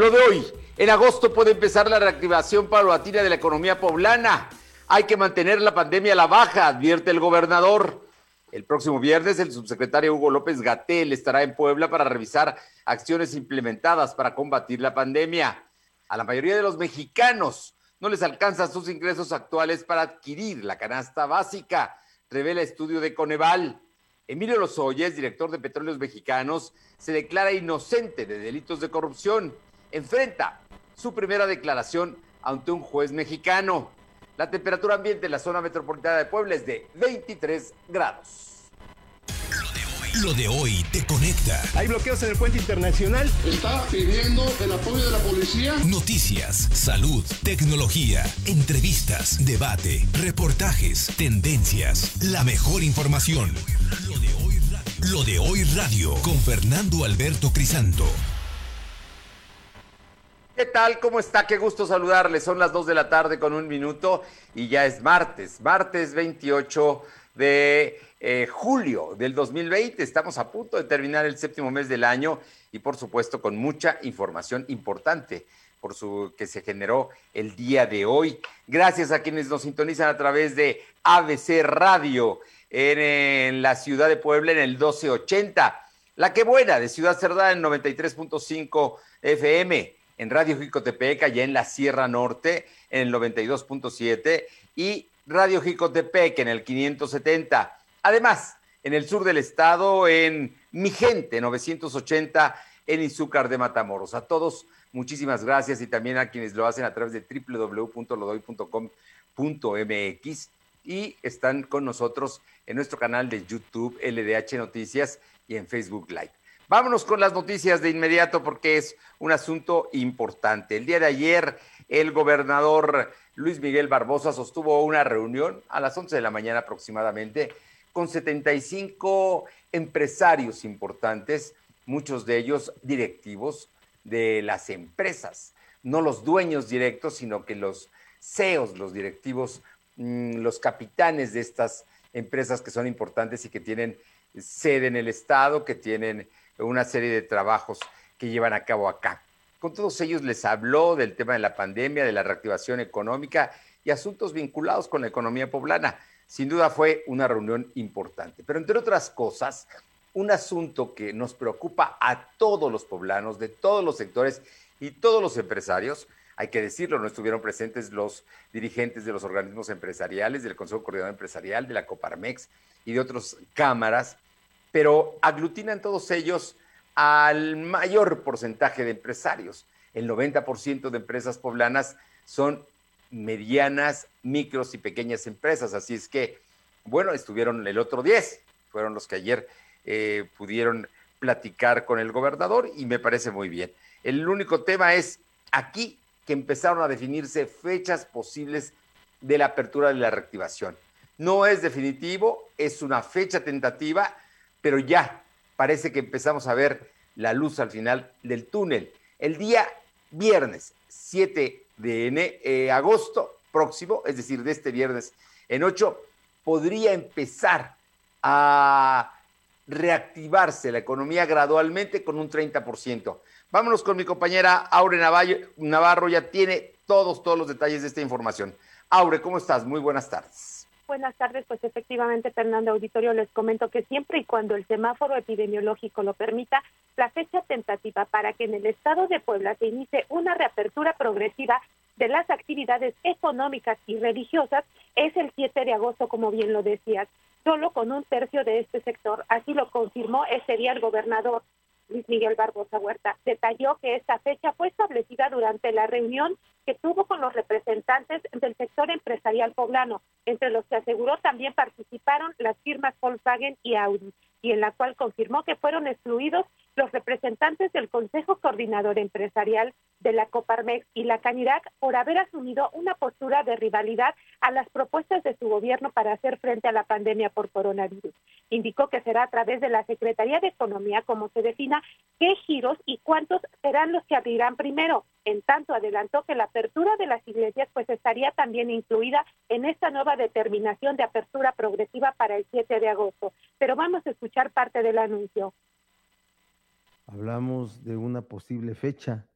Lo de hoy, en agosto puede empezar la reactivación paulatina de la economía poblana. Hay que mantener la pandemia a la baja, advierte el gobernador. El próximo viernes, el subsecretario Hugo López Gatel estará en Puebla para revisar acciones implementadas para combatir la pandemia. A la mayoría de los mexicanos no les alcanzan sus ingresos actuales para adquirir la canasta básica, revela estudio de Coneval. Emilio Lozoya, director de Petróleos Mexicanos, se declara inocente de delitos de corrupción. Enfrenta su primera declaración ante un juez mexicano. La temperatura ambiente en la zona metropolitana de Puebla es de 23 grados. Lo de hoy te conecta. Hay bloqueos en el puente internacional. Está pidiendo el apoyo de la policía. Noticias, salud, tecnología, entrevistas, debate, reportajes, tendencias, la mejor información. Lo de hoy radio, Lo de hoy radio con Fernando Alberto Crisanto. ¿Qué tal? ¿Cómo está? Qué gusto saludarles. Son las 2 de la tarde con un minuto y ya es martes, martes 28 de eh, julio del 2020. Estamos a punto de terminar el séptimo mes del año y por supuesto con mucha información importante que se generó el día de hoy. Gracias a quienes nos sintonizan a través de ABC Radio en, la ciudad de Puebla en el 1280. La que buena de Ciudad Cerdá en 93.5 FM, en Radio Jicotepec, allá en la Sierra Norte, en el 92.7 y Radio Jicotepec en el 570. Además, en el sur del estado, en Mi Gente 980, en Izúcar de Matamoros. A todos, muchísimas gracias y también a quienes lo hacen a través de www.lodoy.com.mx y están con nosotros en nuestro canal de YouTube LDH Noticias y en Facebook Live. Vámonos con las noticias de inmediato porque es un asunto importante. El día de ayer, el gobernador Luis Miguel Barbosa sostuvo una reunión a las 11 de la mañana aproximadamente con 75 empresarios importantes, muchos de ellos directivos de las empresas, no los dueños directos, sino que los CEOs, los directivos, mm, los capitanes de estas empresas que son importantes y que tienen sede en el Estado, que tienen una serie de trabajos que llevan a cabo acá. Con todos ellos les habló del tema de la pandemia, de la reactivación económica y asuntos vinculados con la economía poblana. Sin duda fue una reunión importante, pero entre otras cosas, un asunto que nos preocupa a todos los poblanos, de todos los sectores y todos los empresarios, hay que decirlo, no estuvieron presentes los dirigentes de los organismos empresariales, del Consejo Coordinador Empresarial, de la Coparmex y de otras cámaras, pero aglutinan todos ellos al mayor porcentaje de empresarios. El 90% de empresas poblanas son medianas, micros y pequeñas empresas. Así es que, bueno, estuvieron el otro 10, fueron los que ayer eh, pudieron platicar con el gobernador y me parece muy bien. El único tema es aquí que empezaron a definirse fechas posibles de la apertura de la reactivación. No es definitivo, es una fecha tentativa, pero ya parece que empezamos a ver la luz al final del túnel. El día viernes 7 de eh, agosto próximo, es decir, de este viernes en 8, podría empezar a reactivarse la economía gradualmente con un 30%. Vámonos con mi compañera Aure Navarro, ya tiene todos, todos los detalles de esta información. Aure, ¿cómo estás? Muy buenas tardes. Buenas tardes, pues efectivamente, Fernando Auditorio, les comento que siempre y cuando el semáforo epidemiológico lo permita, la fecha tentativa para que en el estado de Puebla se inicie una reapertura progresiva de las actividades económicas y religiosas es el 7 de agosto, como bien lo decías, solo con un tercio de este sector. Así lo confirmó ese día el gobernador Luis Miguel Barbosa Huerta. Detalló que esta fecha fue establecida durante la reunión que tuvo con los representantes del sector empresarial poblano, entre los que aseguró también participaron las firmas Volkswagen y Audi, y en la cual confirmó que fueron excluidos los representantes del Consejo Coordinador Empresarial de la Coparmex y la Canirac por haber asumido una postura de rivalidad a las propuestas de su gobierno para hacer frente a la pandemia por coronavirus. Indicó que será a través de la Secretaría de Economía como se defina qué giros y cuántos serán los que abrirán primero. En tanto, adelantó que la apertura de las iglesias pues estaría también incluida en esta nueva determinación de apertura progresiva para el 7 de agosto. Pero vamos a escuchar parte del anuncio hablamos de una posible fecha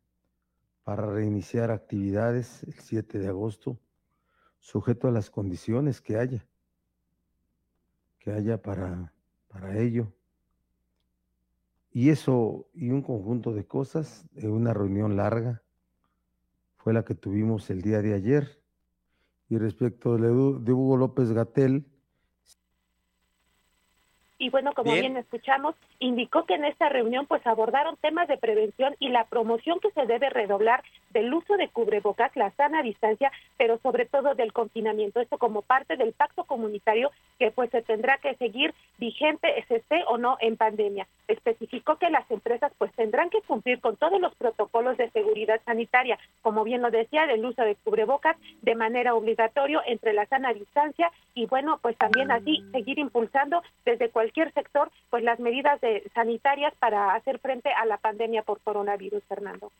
para reiniciar actividades el 7 de agosto, sujeto a las condiciones que haya, que haya para, para ello. Y eso y un conjunto de cosas, de una reunión larga, fue la que tuvimos el día de ayer. Y respecto de, Hugo López Gatel, y bueno, como bien. escuchamos, indicó que en esta reunión pues abordaron temas de prevención y la promoción que se debe redoblar del uso de cubrebocas, la sana distancia, pero sobre todo del confinamiento. Esto como parte del pacto comunitario que pues se tendrá que seguir vigente, se esté o no en pandemia. Especificó que las empresas pues tendrán que cumplir con todos los protocolos de seguridad sanitaria, como bien lo decía, del uso de cubrebocas de manera obligatoria entre la sana distancia y bueno, pues también así seguir impulsando desde cualquier sector pues las medidas de, sanitarias para hacer frente a la pandemia por coronavirus, Fernando.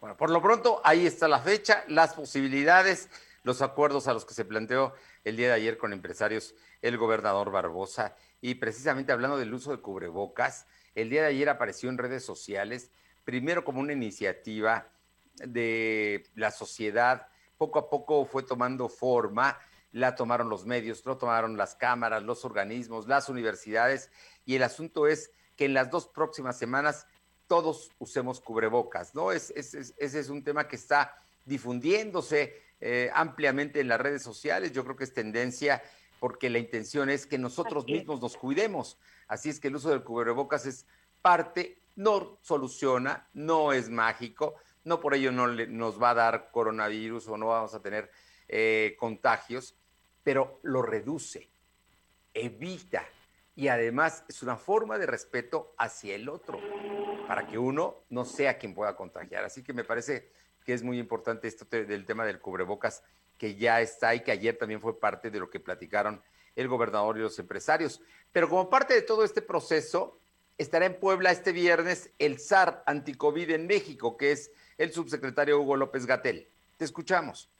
Bueno, por lo pronto ahí está la fecha, las posibilidades, los acuerdos a los que se planteó el día de ayer con empresarios el gobernador Barbosa. Y precisamente hablando del uso de cubrebocas, el día de ayer apareció en redes sociales, primero como una iniciativa de la sociedad, poco a poco fue tomando forma, la tomaron los medios, lo tomaron las cámaras, los organismos, las universidades, y el asunto es que en las dos próximas semanas todos usemos cubrebocas, ¿no? Es, ese es un tema que está difundiéndose eh, ampliamente en las redes sociales. Yo creo que es tendencia porque la intención es que nosotros mismos nos cuidemos. Así es que el uso del cubrebocas es parte, no soluciona, no es mágico, no por ello no nos va a dar coronavirus o no vamos a tener eh, contagios, pero lo reduce, evita y además es una forma de respeto hacia el otro para que uno no sea quien pueda contagiar. Así que me parece que es muy importante esto del tema del cubrebocas, que ya está y que ayer también fue parte de lo que platicaron el gobernador y los empresarios. Pero como parte de todo este proceso, estará en Puebla este viernes el SAR Anticovid en México, que es el subsecretario Hugo López Gatel. Te escuchamos.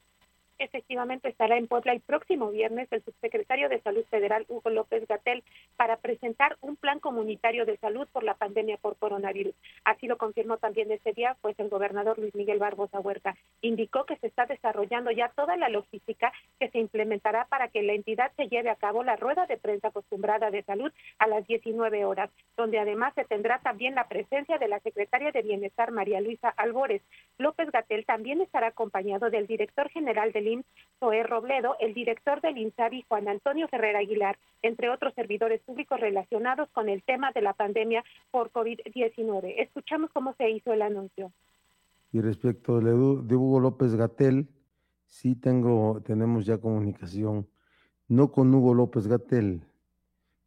Efectivamente, estará en Puebla el próximo viernes el subsecretario de Salud Federal, Hugo López Gatel, para presentar un plan comunitario de salud por la pandemia por coronavirus. Así lo confirmó también ese día, pues el gobernador Luis Miguel Barbosa Huerta indicó que se está desarrollando ya toda la logística que se implementará para que la entidad se lleve a cabo la rueda de prensa acostumbrada de salud a las 19 horas, donde además se tendrá también la presencia de la secretaria de Bienestar, María Luisa Albores. López Gatel también estará acompañado del director general del Zoé Robledo, el director del INSABI, Juan Antonio Ferrer Aguilar, entre otros servidores públicos relacionados con el tema de la pandemia por COVID-19. Escuchamos cómo se hizo el anuncio. Y respecto de, Hugo López Gatel, sí tengo, tenemos ya comunicación, no con Hugo López Gatel,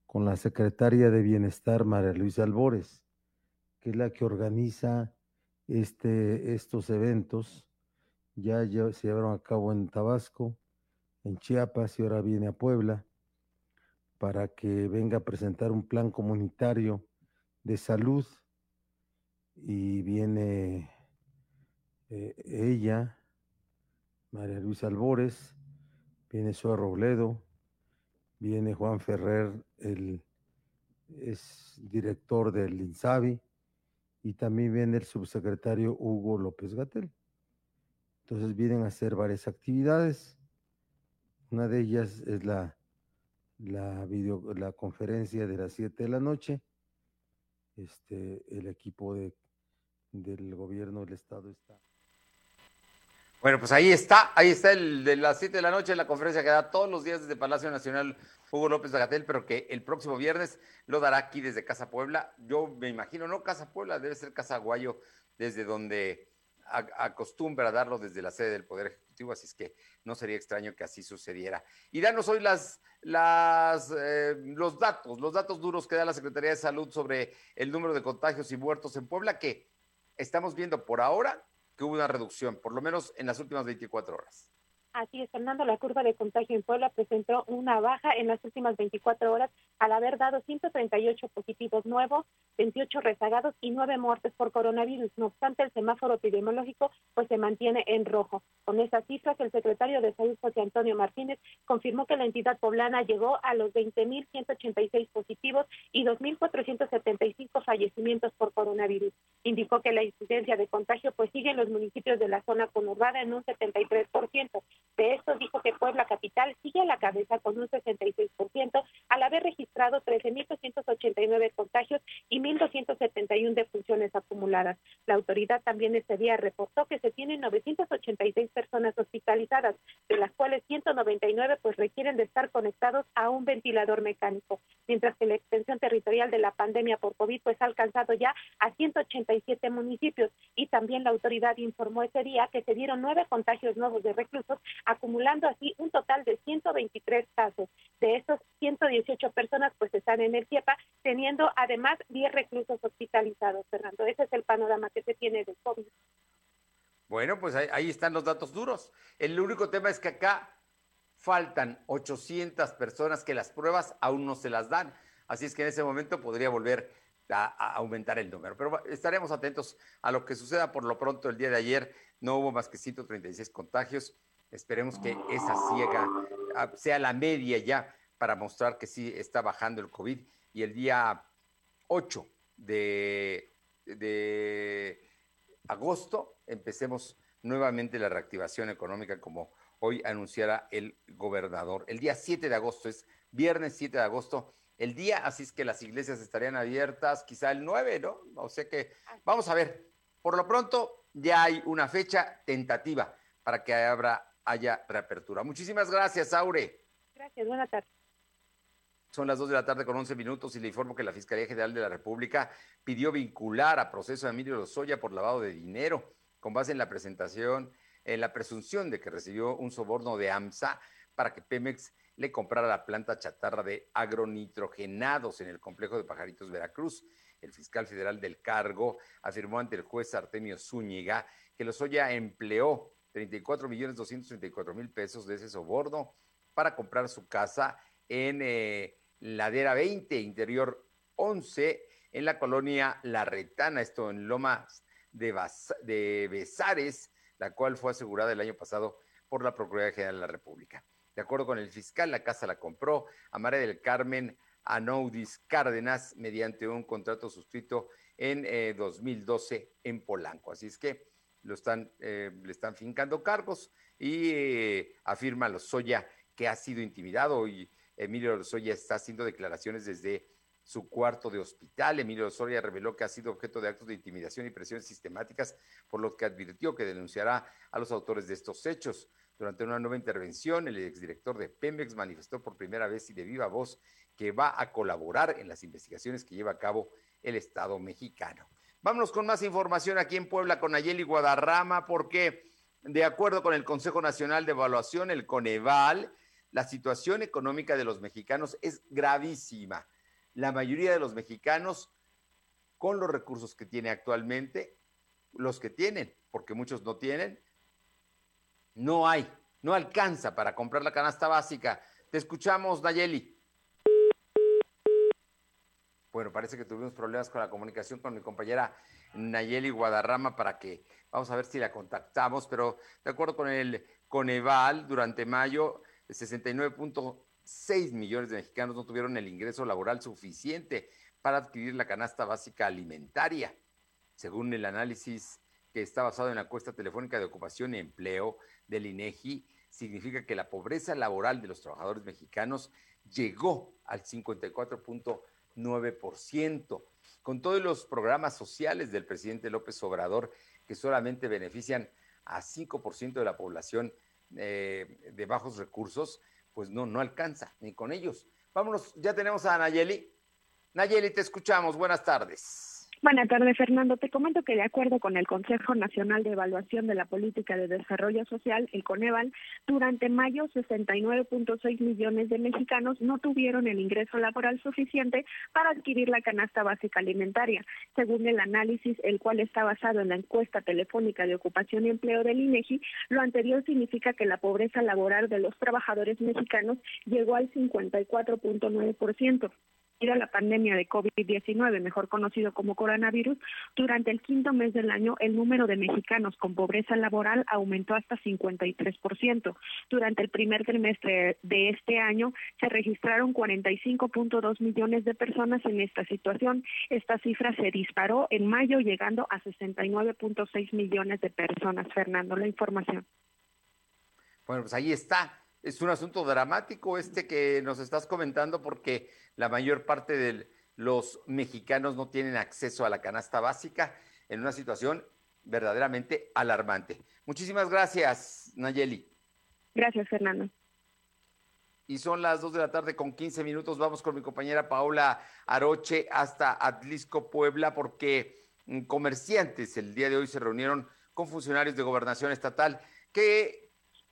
con la secretaria de Bienestar, María Luisa Albores, que es la que organiza este, estos eventos ya, se llevaron a cabo en Tabasco, en Chiapas y ahora viene a Puebla para que venga a presentar un plan comunitario de salud y viene eh, ella, María Luisa Albores, viene Soa Robledo, viene Juan Ferrer, el es director del INSABI, y también viene el subsecretario Hugo López Gatel. Entonces vienen a hacer varias actividades. Una de ellas es la, la, video, la conferencia de las 7 de la noche. Este, el equipo de, del gobierno del estado está. Bueno, pues ahí está, ahí está el de las 7 de la noche, la conferencia que da todos los días desde Palacio Nacional Hugo López Agatel, pero que el próximo viernes lo dará aquí desde Casa Puebla. Yo me imagino, no Casa Puebla, debe ser Casa Guayo, desde donde acostumbra darlo desde la sede del Poder Ejecutivo, así es que no sería extraño que así sucediera. Y danos hoy las, las, eh, los datos, los datos duros que da la Secretaría de Salud sobre el número de contagios y muertos en Puebla, que estamos viendo por ahora que hubo una reducción, por lo menos en las últimas 24 horas. Así es, Fernando, la curva de contagio en Puebla presentó una baja en las últimas 24 horas al haber dado 138 positivos nuevos, 28 rezagados y 9 muertes por coronavirus. No obstante, el semáforo epidemiológico pues se mantiene en rojo. Con esas cifras, el secretario de Salud, José Antonio Martínez, confirmó que la entidad poblana llegó a los 20.186 positivos y 2.475 fallecimientos por coronavirus. Indicó que la incidencia de contagio pues sigue en los municipios de la zona conurbada en un 73%. De esto dijo que Puebla Capital sigue a la cabeza con un 66%, al haber registrado 13.289 contagios y 1.271 defunciones acumuladas. La autoridad también ese día reportó que se tienen 986 personas hospitalizadas, de las cuales 199 pues requieren de estar conectados a un ventilador mecánico, mientras que la extensión territorial de la pandemia por COVID pues ha alcanzado ya a 187 municipios y también la autoridad informó ese día que se dieron nueve contagios nuevos de reclusos acumulando así un total de 123 casos. De estos, 118 personas pues están en el CIEPA, teniendo además 10 reclusos hospitalizados, Fernando. Ese es el panorama que se tiene del COVID. Bueno, pues ahí, ahí están los datos duros. El único tema es que acá faltan 800 personas que las pruebas aún no se las dan. Así es que en ese momento podría volver a, aumentar el número. Pero estaremos atentos a lo que suceda. Por lo pronto, el día de ayer no hubo más que 136 contagios. Esperemos que esa ciega ah, sea la media ya para mostrar que sí está bajando el COVID. Y el día 8 de, de agosto empecemos nuevamente la reactivación económica como hoy anunciara el gobernador. El día 7 de agosto es viernes 7 de agosto. El día, así es que las iglesias estarían abiertas quizá el 9, ¿no? O sea que vamos a ver. Por lo pronto ya hay una fecha tentativa para que abra haya reapertura. Muchísimas gracias, Aure. Gracias, buenas tardes. Son las 2 de la tarde con 11 minutos y le informo que la Fiscalía General de la República pidió vincular a proceso a Emilio Lozoya por lavado de dinero con base en la presentación, en la presunción de que recibió un soborno de AMSA para que Pemex le comprara la planta chatarra de agronitrogenados en el complejo de Pajaritos Veracruz. El fiscal federal del cargo afirmó ante el juez Artemio Zúñiga que Lozoya empleó 34 millones 234 mil pesos de ese soborno para comprar su casa en eh, Ladera 20, Interior 11, en la colonia La Retana, esto en Lomas de, Bas de Besares, la cual fue asegurada el año pasado por la Procuraduría General de la República. De acuerdo con el fiscal, la casa la compró a María del Carmen Anoudis Cárdenas mediante un contrato suscrito en eh, 2012 en Polanco. Así es que lo están, eh, le están fincando cargos y eh, afirma Lozoya que ha sido intimidado y Emilio Lozoya está haciendo declaraciones desde su cuarto de hospital. Emilio Lozoya reveló que ha sido objeto de actos de intimidación y presiones sistemáticas, por lo que advirtió que denunciará a los autores de estos hechos. Durante una nueva intervención, el exdirector de Pemex manifestó por primera vez y de viva voz que va a colaborar en las investigaciones que lleva a cabo el Estado mexicano. Vámonos con más información aquí en Puebla con Ayeli Guadarrama, porque de acuerdo con el Consejo Nacional de Evaluación, el Coneval, la situación económica de los mexicanos es gravísima. La mayoría de los mexicanos, con los recursos que tiene actualmente, los que tienen, porque muchos no tienen, no hay, no alcanza para comprar la canasta básica. Te escuchamos, Nayeli. Bueno, parece que tuvimos problemas con la comunicación con mi compañera Nayeli Guadarrama para que vamos a ver si la contactamos, pero de acuerdo con el Coneval, durante mayo, 69.6 millones de mexicanos no tuvieron el ingreso laboral suficiente para adquirir la canasta básica alimentaria. Según el análisis que está basado en la encuesta telefónica de ocupación y empleo del INEGI, significa que la pobreza laboral de los trabajadores mexicanos llegó al 54.9%. 9%. Con todos los programas sociales del presidente López Obrador, que solamente benefician a 5% de la población eh, de bajos recursos, pues no, no alcanza ni con ellos. Vámonos, ya tenemos a Nayeli. Nayeli, te escuchamos. Buenas tardes. Buenas tardes, Fernando. Te comento que de acuerdo con el Consejo Nacional de Evaluación de la Política de Desarrollo Social, el Coneval, durante mayo 69.6 millones de mexicanos no tuvieron el ingreso laboral suficiente para adquirir la canasta básica alimentaria. Según el análisis, el cual está basado en la encuesta telefónica de ocupación y empleo del INEGI, lo anterior significa que la pobreza laboral de los trabajadores mexicanos llegó al 54.9% a la pandemia de COVID-19, mejor conocido como coronavirus, durante el quinto mes del año el número de mexicanos con pobreza laboral aumentó hasta 53%. Durante el primer trimestre de este año se registraron 45.2 millones de personas en esta situación. Esta cifra se disparó en mayo llegando a 69.6 millones de personas. Fernando, la información. Bueno, pues ahí está es un asunto dramático este que nos estás comentando porque la mayor parte de los mexicanos no tienen acceso a la canasta básica en una situación verdaderamente alarmante. Muchísimas gracias, Nayeli. Gracias, Fernando. Y son las 2 de la tarde con 15 minutos. Vamos con mi compañera Paola Aroche hasta Atlisco, Puebla, porque mm, comerciantes el día de hoy se reunieron con funcionarios de gobernación estatal que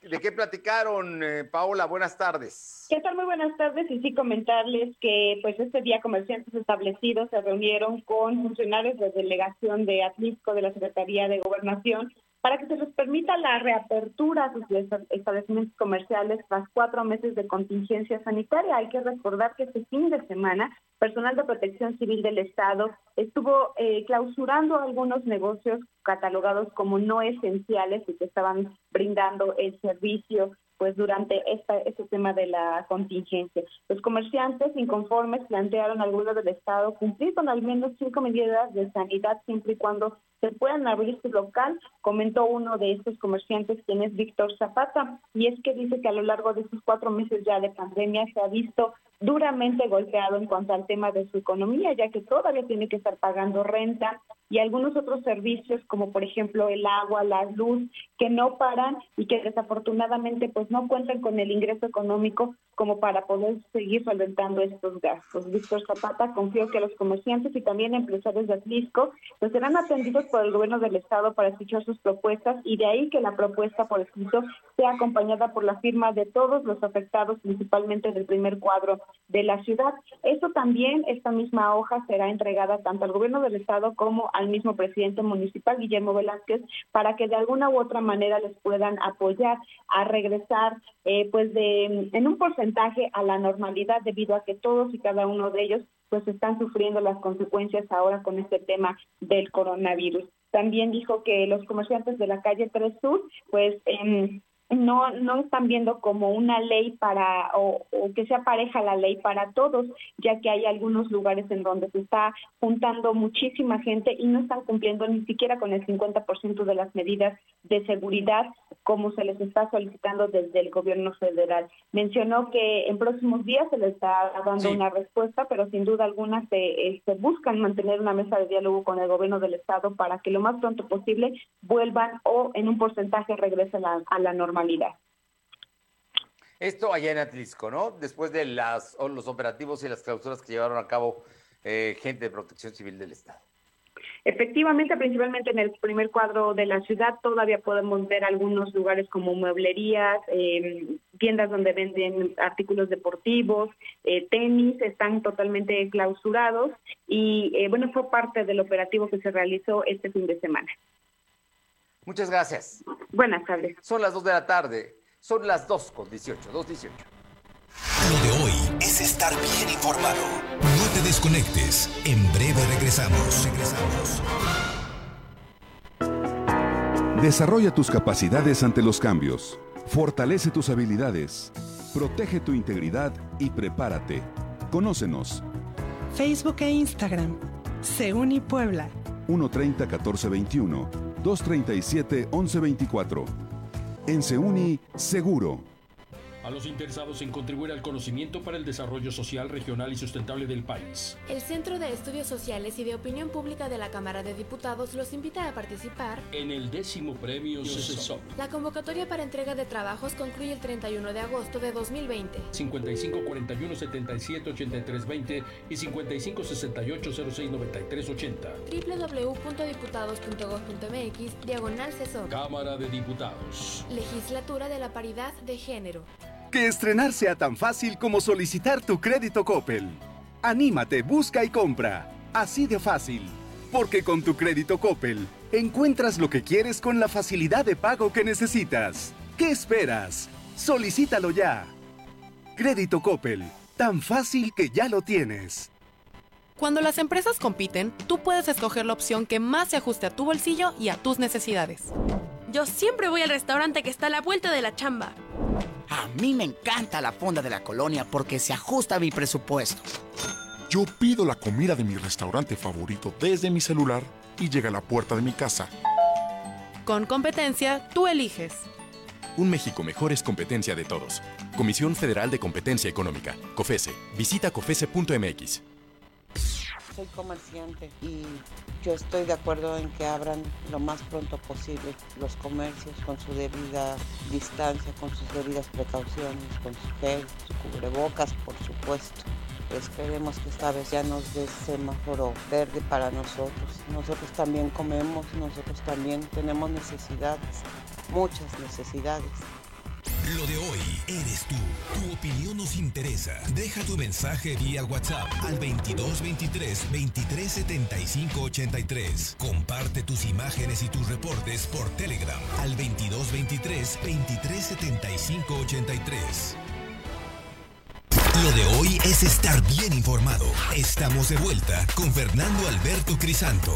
¿De qué platicaron, eh, Paola? Buenas tardes. ¿Qué tal? Muy buenas tardes. Y sí comentarles que pues este día comerciantes establecidos se reunieron con funcionarios de delegación de Atlisco de la Secretaría de Gobernación para que se les permita la reapertura de sus establecimientos comerciales tras cuatro meses de contingencia sanitaria. Hay que recordar que este fin de semana, personal de protección civil del Estado estuvo eh, clausurando algunos negocios catalogados como no esenciales y que estaban brindando el servicio pues durante esta, este tema de la contingencia. Los comerciantes inconformes plantearon al gobierno del Estado cumplir con al menos cinco medidas de sanidad siempre y cuando se puedan abrir su local, comentó uno de estos comerciantes, quien es Víctor Zapata, y es que dice que a lo largo de estos cuatro meses ya de pandemia se ha visto duramente golpeado en cuanto al tema de su economía, ya que todavía tiene que estar pagando renta y algunos otros servicios como por ejemplo el agua, la luz, que no paran y que desafortunadamente pues no cuentan con el ingreso económico como para poder seguir solventando estos gastos. Víctor Zapata confió que los comerciantes y también empresarios de Atlisco pues serán atendidos por el gobierno del estado para escuchar sus propuestas y de ahí que la propuesta por escrito sea acompañada por la firma de todos los afectados, principalmente del primer cuadro de la ciudad. Esto también, esta misma hoja será entregada tanto al gobierno del estado como al mismo presidente municipal, Guillermo Velázquez, para que de alguna u otra manera les puedan apoyar a regresar eh, pues de en un porcentaje a la normalidad debido a que todos y cada uno de ellos pues están sufriendo las consecuencias ahora con este tema del coronavirus. También dijo que los comerciantes de la calle 3 Sur pues eh, no no están viendo como una ley para o, que sea pareja la ley para todos, ya que hay algunos lugares en donde se está juntando muchísima gente y no están cumpliendo ni siquiera con el 50% de las medidas de seguridad como se les está solicitando desde el gobierno federal. Mencionó que en próximos días se les está dando una respuesta, pero sin duda alguna se, se buscan mantener una mesa de diálogo con el gobierno del estado para que lo más pronto posible vuelvan o en un porcentaje regresen a, a la normalidad esto allá en Atlisco, ¿no? Después de las, los operativos y las clausuras que llevaron a cabo eh, gente de protección civil del Estado. Efectivamente, principalmente en el primer cuadro de la ciudad, todavía podemos ver algunos lugares como mueblerías, em, tiendas donde venden artículos deportivos, eh, tenis, están totalmente clausurados y eh, bueno, fue parte del operativo que se realizó este fin de semana. Muchas gracias. Buenas tardes. Son las 2 de la tarde. Son las 2 con 18, 2.18. Lo de hoy es estar bien informado. No te desconectes. En breve regresamos. Regresamos. Desarrolla tus capacidades ante los cambios. Fortalece tus habilidades. Protege tu integridad y prepárate. Conócenos. Facebook e Instagram. Seuni Puebla. 130 1421 237-1124. En Seuni, seguro. A los interesados en contribuir al conocimiento para el desarrollo social, regional y sustentable del país. El Centro de Estudios Sociales y de Opinión Pública de la Cámara de Diputados los invita a participar en el décimo premio CESOP. La convocatoria para entrega de trabajos concluye el 31 de agosto de 2020. 55 41 77 83 20 y 55 68 06 93 80. www.diputados.gov.mx Diagonal CESOP. Cámara de Diputados. Legislatura de la Paridad de Género. Que estrenar sea tan fácil como solicitar tu crédito Coppel. Anímate, busca y compra. Así de fácil. Porque con tu crédito Coppel encuentras lo que quieres con la facilidad de pago que necesitas. ¿Qué esperas? Solicítalo ya. Crédito Coppel. Tan fácil que ya lo tienes. Cuando las empresas compiten, tú puedes escoger la opción que más se ajuste a tu bolsillo y a tus necesidades. Yo siempre voy al restaurante que está a la vuelta de la chamba. A mí me encanta la fonda de la colonia porque se ajusta a mi presupuesto. Yo pido la comida de mi restaurante favorito desde mi celular y llega a la puerta de mi casa. Con competencia, tú eliges. Un México mejor es competencia de todos. Comisión Federal de Competencia Económica, COFESE. Visita COFESE.mx. Soy comerciante y yo estoy de acuerdo en que abran lo más pronto posible los comercios con su debida distancia, con sus debidas precauciones, con su gel, su cubrebocas, por supuesto. Esperemos que esta vez ya nos dé semáforo verde para nosotros. Nosotros también comemos, nosotros también tenemos necesidades, muchas necesidades. Lo de hoy eres tú. Tu opinión nos interesa. Deja tu mensaje vía WhatsApp al 2223 2375 83. Comparte tus imágenes y tus reportes por Telegram al 2223 2375 83. Lo de hoy es estar bien informado. Estamos de vuelta con Fernando Alberto Crisanto.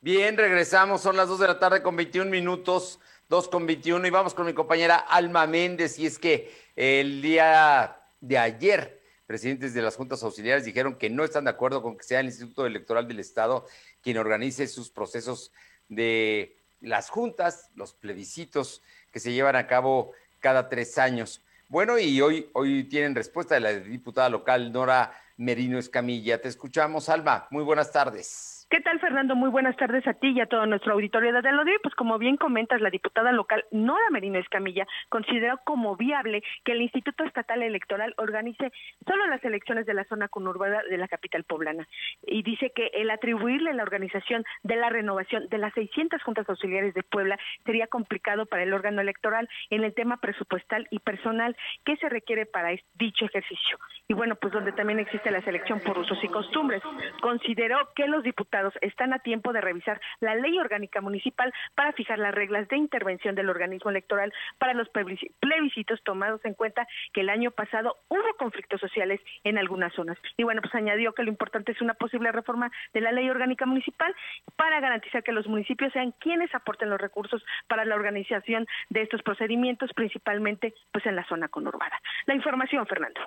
Bien, regresamos. Son las 2 de la tarde con 21 minutos. 2 con 21 y vamos con mi compañera Alma Méndez y es que el día de ayer presidentes de las juntas auxiliares dijeron que no están de acuerdo con que sea el Instituto Electoral del Estado quien organice sus procesos de las juntas, los plebiscitos que se llevan a cabo cada tres años. Bueno, y hoy, hoy tienen respuesta de la diputada local Nora Merino Escamilla. Te escuchamos, Alma. Muy buenas tardes. ¿Qué tal, Fernando? Muy buenas tardes a ti y a todo nuestro auditorio de Adelodía. Pues como bien comentas, la diputada local Nora Merino Escamilla consideró como viable que el Instituto Estatal Electoral organice solo las elecciones de la zona conurbada de la capital poblana. Y dice que el atribuirle la organización de la renovación de las 600 juntas auxiliares de Puebla sería complicado para el órgano electoral en el tema presupuestal y personal que se requiere para dicho ejercicio. Y bueno, pues donde también existe la selección por usos y costumbres. Consideró que los diputados están a tiempo de revisar la ley orgánica municipal para fijar las reglas de intervención del organismo electoral para los plebiscitos tomados en cuenta que el año pasado hubo conflictos sociales en algunas zonas. Y bueno, pues añadió que lo importante es una posible reforma de la ley orgánica municipal para garantizar que los municipios sean quienes aporten los recursos para la organización de estos procedimientos, principalmente pues en la zona conurbada. La información, Fernando.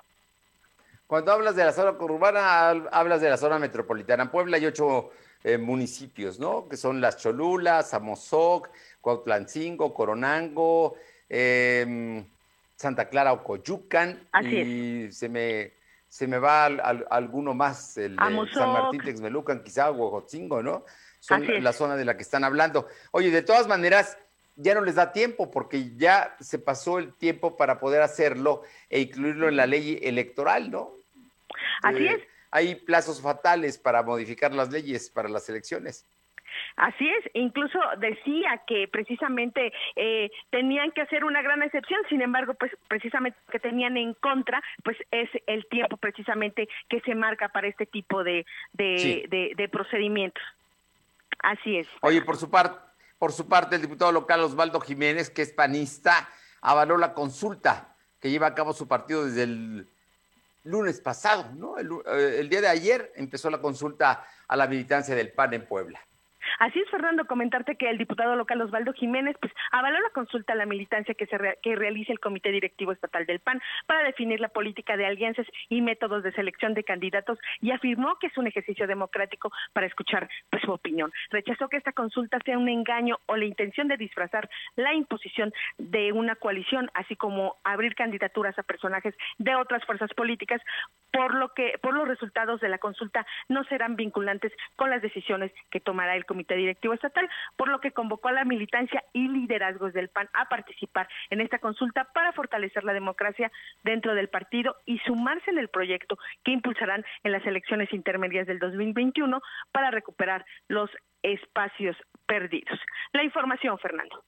Cuando hablas de la zona conurbana, hablas de la zona metropolitana. En Puebla hay ocho eh, municipios, ¿no? Que son Las Cholulas, Amozoc, Cuautlancingo, Coronango, em, Santa Clara, Ocoyucan. y se me se me va alguno más, el San Martín Texmelucan, quizá Huejotzingo, ¿no? Son la zona de la que están hablando. Oye, de todas maneras, ya no les da tiempo porque ya se pasó el tiempo para poder hacerlo e incluirlo en la ley electoral, ¿no? Así eh, es hay plazos fatales para modificar las leyes para las elecciones. Así es, incluso decía que precisamente eh, tenían que hacer una gran excepción, sin embargo, pues precisamente que tenían en contra, pues es el tiempo precisamente que se marca para este tipo de, de, de, procedimientos. Así es. Oye, por su parte, por su parte, el diputado local Osvaldo Jiménez, que es panista, avaló la consulta que lleva a cabo su partido desde el lunes pasado, ¿no? Eh, el, día de ayer empezó la consulta a la militancia del PAN en Puebla. Así es, Fernando, comentarte que el diputado local Osvaldo Jiménez pues avaló la consulta a la militancia que se que realice el Comité Directivo Estatal del PAN para definir la política de alianzas y métodos de selección de candidatos y afirmó que es un ejercicio democrático para escuchar pues, su opinión. Rechazó que esta consulta sea un engaño o la intención de disfrazar la imposición de una coalición, así como abrir candidaturas a personajes de otras fuerzas políticas, por lo que por los resultados de la consulta no serán vinculantes con las decisiones que tomará el Comité Directivo Estatal, por lo que convocó a la militancia y liderazgos del PAN a participar en esta consulta para fortalecer la democracia dentro del partido y sumarse en el proyecto que impulsarán en las elecciones intermedias del 2021 para recuperar los espacios perdidos. La información, Fernando.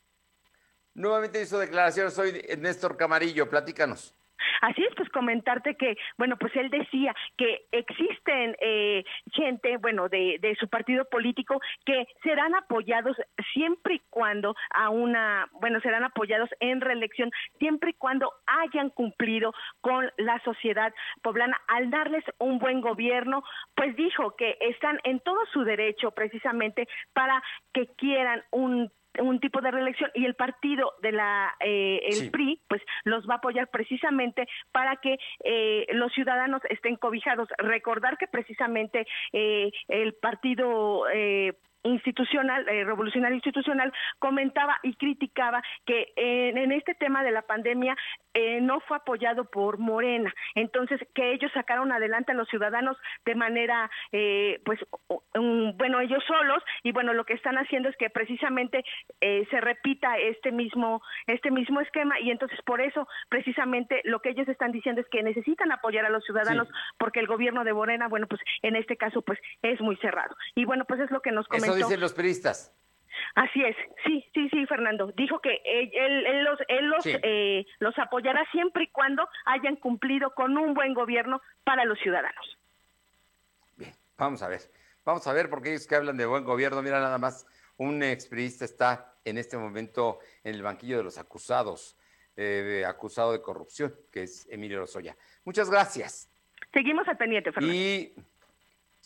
Nuevamente hizo declaraciones hoy Néstor Camarillo, platícanos. Así es, pues comentarte que, bueno, pues él decía que existen eh, gente, bueno, de, de su partido político que serán apoyados siempre y cuando a una, bueno, serán apoyados en reelección siempre y cuando hayan cumplido con la sociedad poblana. Al darles un buen gobierno, pues dijo que están en todo su derecho precisamente para que quieran un un tipo de reelección y el partido de la eh, el PRI pues los va a apoyar precisamente para que eh, los ciudadanos estén cobijados. Recordar que precisamente eh, el partido eh, institucional, eh, revolucionario institucional, comentaba y criticaba que en, en este tema de la pandemia eh, no fue apoyado por Morena. Entonces, que ellos sacaron adelante a los ciudadanos de manera, eh, pues, um, bueno, ellos solos, y bueno, lo que están haciendo es que precisamente eh, se repita este mismo, este mismo esquema, y entonces por eso, precisamente, lo que ellos están diciendo es que necesitan apoyar a los ciudadanos, porque el gobierno de Morena, bueno, pues, en este caso, pues, es muy cerrado. Y bueno, pues es lo que nos comentó. Eso dicen los periodistas. Así es, sí, sí, sí, Fernando. Dijo que él, él los, él los, Sí. eh, los apoyará siempre y cuando hayan cumplido con un buen gobierno para los ciudadanos. Vamos a ver, vamos a ver, porque ellos que hablan de buen gobierno, mira nada más, un expriista está en este momento en el banquillo de los acusados, eh, de- acusado de corrupción, que es Emilio Lozoya. Muchas gracias. Seguimos al pendiente, Fernando. Y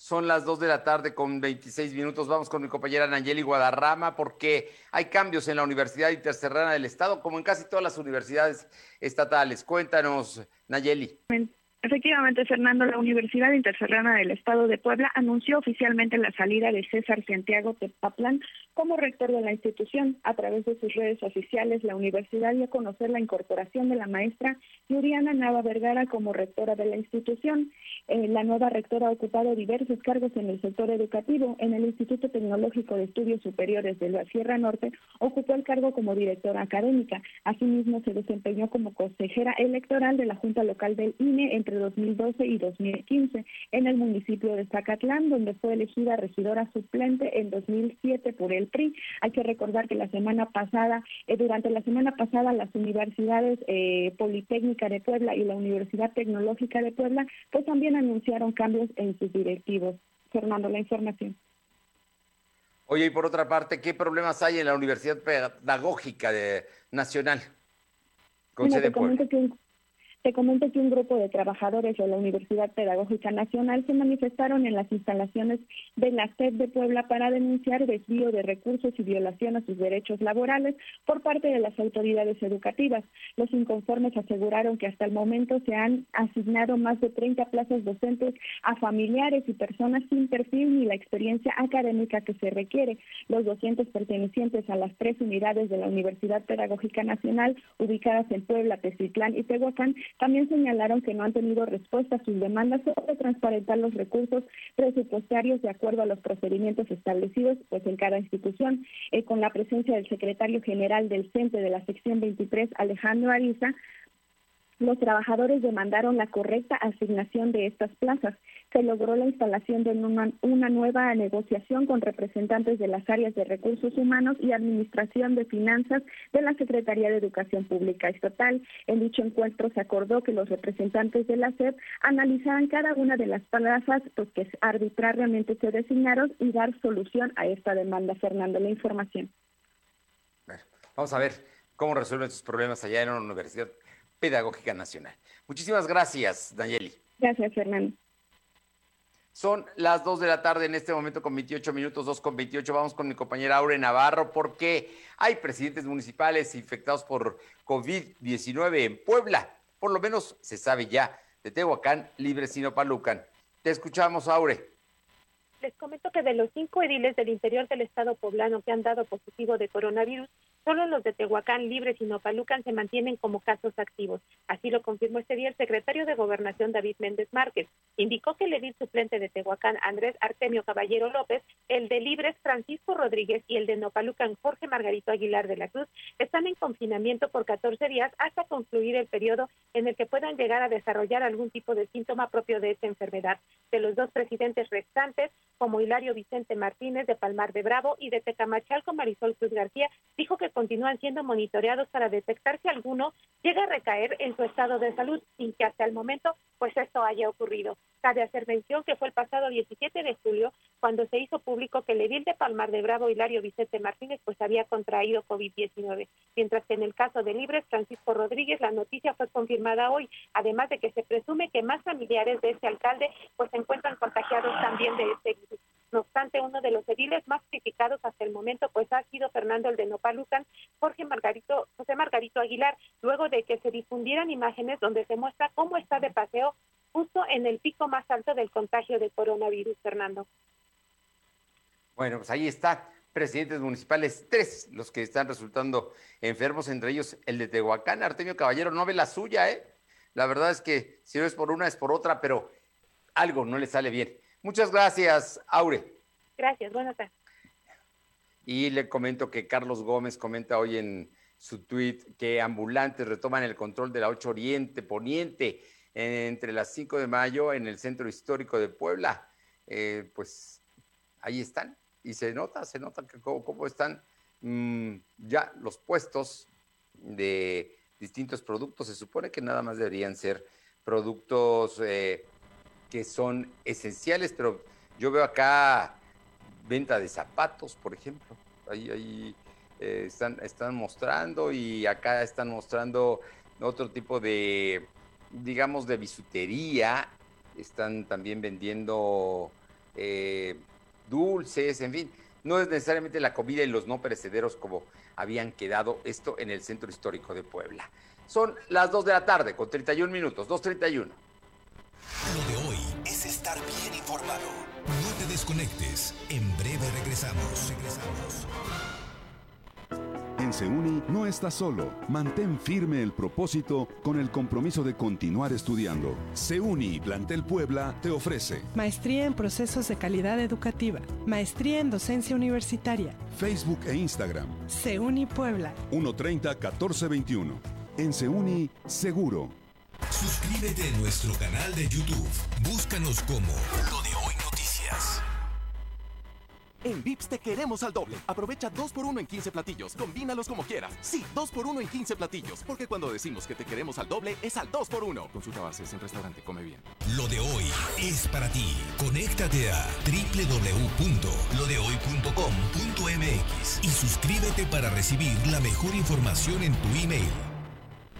son las 2 de la tarde con 26 minutos. Vamos con mi compañera Nayeli Guadarrama porque hay cambios en la Universidad Interserrana del Estado, como en casi todas las universidades estatales. Cuéntanos, Nayeli. Efectivamente, Fernando, la Universidad Interserrana del Estado de Puebla anunció oficialmente la salida de César Santiago Tepaplán como rector de la institución. A través de sus redes oficiales, la universidad dio a conocer la incorporación de la maestra Yuriana Nava Vergara como rectora de la institución. Eh, la nueva rectora ha ocupado diversos cargos en el sector educativo. En el Instituto Tecnológico de Estudios Superiores de la Sierra Norte ocupó el cargo como directora académica. Asimismo, se desempeñó como consejera electoral de la Junta Local del INE entre 2012 y 2015 en el municipio de Zacatlán, donde fue elegida regidora suplente en 2007 por el PRI. Hay que recordar que la semana pasada, eh, durante la semana pasada, las universidades eh, Politécnica de Puebla y la Universidad Tecnológica de Puebla, pues también anunciaron cambios en sus directivos. Fernando, la información. Oye, y por otra parte, ¿qué problemas hay en la Universidad Pedagógica de- Nacional? Con Mira, sede Puebla. Te comento que un grupo de trabajadores de la Universidad Pedagógica Nacional se manifestaron en las instalaciones de la SED de Puebla para denunciar desvío de recursos y violación a sus derechos laborales por parte de las autoridades educativas. Los inconformes aseguraron que hasta el momento se han asignado más de 30 plazas docentes a familiares y personas sin perfil ni la experiencia académica que se requiere. Los docentes pertenecientes a las tres unidades de la Universidad Pedagógica Nacional ubicadas en Puebla, Tecitlán y Tehuacán también señalaron que no han tenido respuesta a sus demandas sobre transparentar los recursos presupuestarios de acuerdo a los procedimientos establecidos pues en cada institución. Eh, con la presencia del secretario general del CENTE de la sección 23, Alejandro Ariza, los trabajadores demandaron la correcta asignación de estas plazas. Se logró la instalación de una, una nueva negociación con representantes de las áreas de recursos humanos y administración de finanzas de la Secretaría de Educación Pública Estatal. En dicho encuentro se acordó que los representantes de la SEP analizarán cada una de las plazas pues, que arbitrariamente se designaron y dar solución a esta demanda. Fernando, la información. Vamos a ver cómo resuelven sus problemas allá en la Universidad Pedagógica Nacional. Muchísimas gracias, Nayeli. Gracias, Fernando. Son las 2 de la tarde en este momento con 28 minutos, 2 con 28. Vamos con mi compañera Aure Navarro porque hay presidentes municipales infectados por COVID-19 en Puebla. Por lo menos se sabe ya de Tehuacán, Libre Sinopalucan. Te escuchamos, Aure. Les comento que de los cinco ediles del interior del estado poblano que han dado positivo de coronavirus, Solo los de Tehuacán, Libres y Nopalucan se mantienen como casos activos. Así lo confirmó este día el secretario de Gobernación David Méndez Márquez. Indicó que el edil suplente de Tehuacán, Andrés Artemio Caballero López, el de Libres, Francisco Rodríguez y el de Nopalucan, Jorge Margarito Aguilar de la Cruz, están en confinamiento por 14 días hasta concluir el periodo en el que puedan llegar a desarrollar algún tipo de síntoma propio de esta enfermedad. De los dos presidentes restantes, como Hilario Vicente Martínez de Palmar de Bravo y de Tecamachalco Marisol Cruz García, dijo que continúan siendo monitoreados para detectar si alguno llega a recaer en su estado de salud sin que hasta el momento pues esto haya ocurrido. Cabe hacer mención que fue el pasado 17 de julio cuando se hizo público que el edil de Palmar de Bravo, Hilario Vicente Martínez, pues había contraído COVID-19, mientras que en el caso de Libres, Francisco Rodríguez, la noticia fue confirmada hoy, además de que se presume que más familiares de este alcalde pues se encuentran contagiados también de este virus. No obstante, uno de los ediles más criticados hasta el momento pues ha sido Fernando el de Nopalucan, Jorge Margarito, José Margarito Aguilar, luego de que se difundieran imágenes donde se muestra cómo está de paseo justo en el pico más alto del contagio de coronavirus, Fernando. Bueno, pues ahí está. Presidentes municipales, tres los que están resultando enfermos, entre ellos el de Tehuacán, Artemio Caballero, no ve la suya, ¿eh? La verdad es que si no es por una, es por otra, pero algo no le sale bien. Muchas gracias, Aure. Gracias, buenas tardes. Y le comento que Carlos Gómez comenta hoy en su tweet que ambulantes retoman el control de la 8 Oriente Poniente entre las 5 de mayo en el centro histórico de Puebla. Eh, pues ahí están y se nota, se nota que cómo, están mm, ya los puestos de distintos productos. Se supone que nada más deberían ser productos eh, que son esenciales, pero yo veo acá venta de zapatos, por ejemplo. Ahí, ahí eh, están, están mostrando y acá están mostrando otro tipo de, digamos, de bisutería. Están también vendiendo eh, dulces, en fin. No es necesariamente la comida y los no perecederos como habían quedado esto en el centro histórico de Puebla. Son las 2 de la tarde con 31 minutos, 2.31. Lo de hoy estar bien informado. No te desconectes. En breve regresamos. Regresamos. En Seuni no estás solo. Mantén firme el propósito con el compromiso de continuar estudiando. Seuni Plantel Puebla te ofrece Maestría en Procesos de Calidad Educativa, Maestría en Docencia Universitaria, Facebook e Instagram. Seuni Puebla. 130-1421. En Seuni, seguro. Suscríbete a nuestro canal de YouTube. Búscanos como Lo de Hoy Noticias. En Vips te queremos al doble. Aprovecha 2x1 en 15 platillos. Combínalos como quieras. Sí, 2x1 en 15 platillos. Porque cuando decimos que te queremos al doble, es al 2x1. Consulta bases en restaurante Come Bien. Lo de hoy es para ti. Conéctate a www.lodehoy.com.mx y suscríbete para recibir la mejor información en tu email.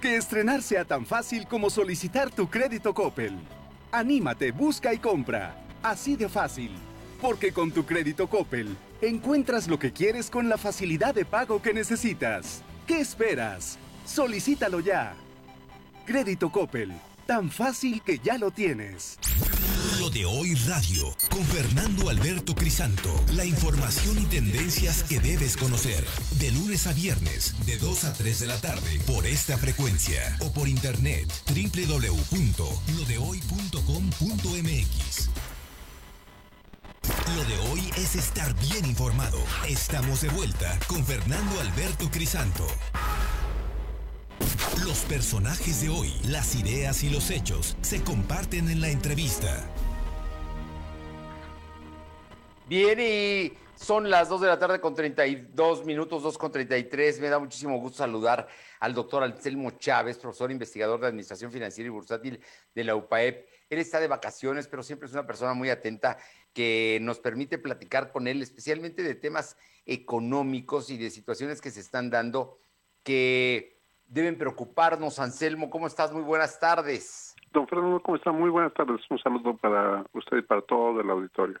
Que estrenar sea tan fácil como solicitar tu crédito Coppel. Anímate, busca y compra. Así de fácil. Porque con tu crédito Coppel encuentras lo que quieres con la facilidad de pago que necesitas. ¿Qué esperas? Solicítalo ya. Crédito Coppel. Tan fácil que ya lo tienes. De hoy radio con Fernando Alberto Crisanto. La información y tendencias que debes conocer. De lunes a viernes, de 2 a 3 de la tarde, por esta frecuencia o por internet www.lodehoy.com.mx. Lo de hoy es estar bien informado. Estamos de vuelta con Fernando Alberto Crisanto. Los personajes de hoy, las ideas y los hechos se comparten en la entrevista. Bien, y son las 2 de la tarde con 32 minutos, 2 con 33. Me da muchísimo gusto saludar al doctor Anselmo Chávez, profesor investigador de Administración Financiera y Bursátil de la UPAEP. Él está de vacaciones, pero siempre es una persona muy atenta que nos permite platicar con él, especialmente de temas económicos y de situaciones que se están dando que deben preocuparnos. Anselmo, ¿cómo estás? Muy buenas tardes. Don Fernando, ¿cómo está? Muy buenas tardes. Un saludo para usted y para todo el auditorio.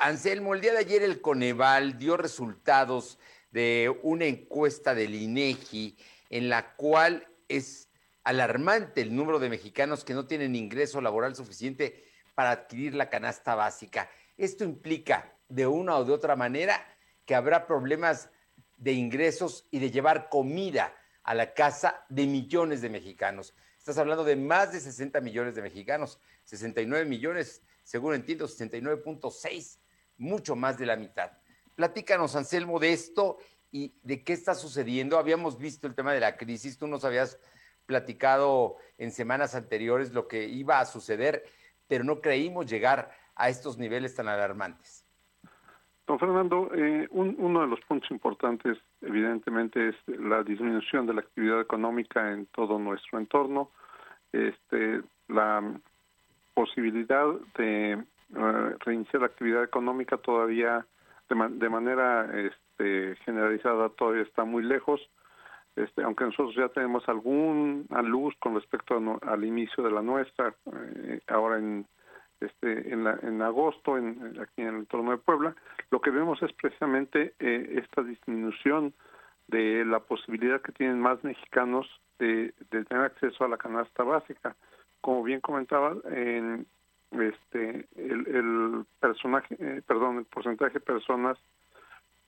Anselmo, el día de ayer el Coneval dio resultados de una encuesta del INEGI en la cual es alarmante el número de mexicanos que no tienen ingreso laboral suficiente para adquirir la canasta básica. Esto implica, de una o de otra manera, que habrá problemas de ingresos y de llevar comida a la casa de millones de mexicanos. Estás hablando de más de 60 millones de mexicanos, 69 millones, según entiendo, 69.6, mucho más de la mitad. Platícanos, Anselmo, de esto y de qué está sucediendo. Habíamos visto el tema de la crisis, tú nos habías platicado en semanas anteriores lo que iba a suceder, pero no creímos llegar a estos niveles tan alarmantes. Don Fernando, eh, uno de los puntos importantes, evidentemente, es la disminución de la actividad económica en todo nuestro entorno, este, la posibilidad de eh, reiniciar la actividad económica todavía de, manera este, generalizada todavía está muy lejos, este, aunque nosotros ya tenemos alguna luz con respecto al inicio de la nuestra, eh, ahora en este, en, en agosto en, aquí en el entorno de Puebla, lo que vemos es precisamente eh, esta disminución de la posibilidad que tienen más mexicanos de, tener acceso a la canasta básica. Como bien comentaba, en este el, personaje, eh, perdón, el porcentaje de personas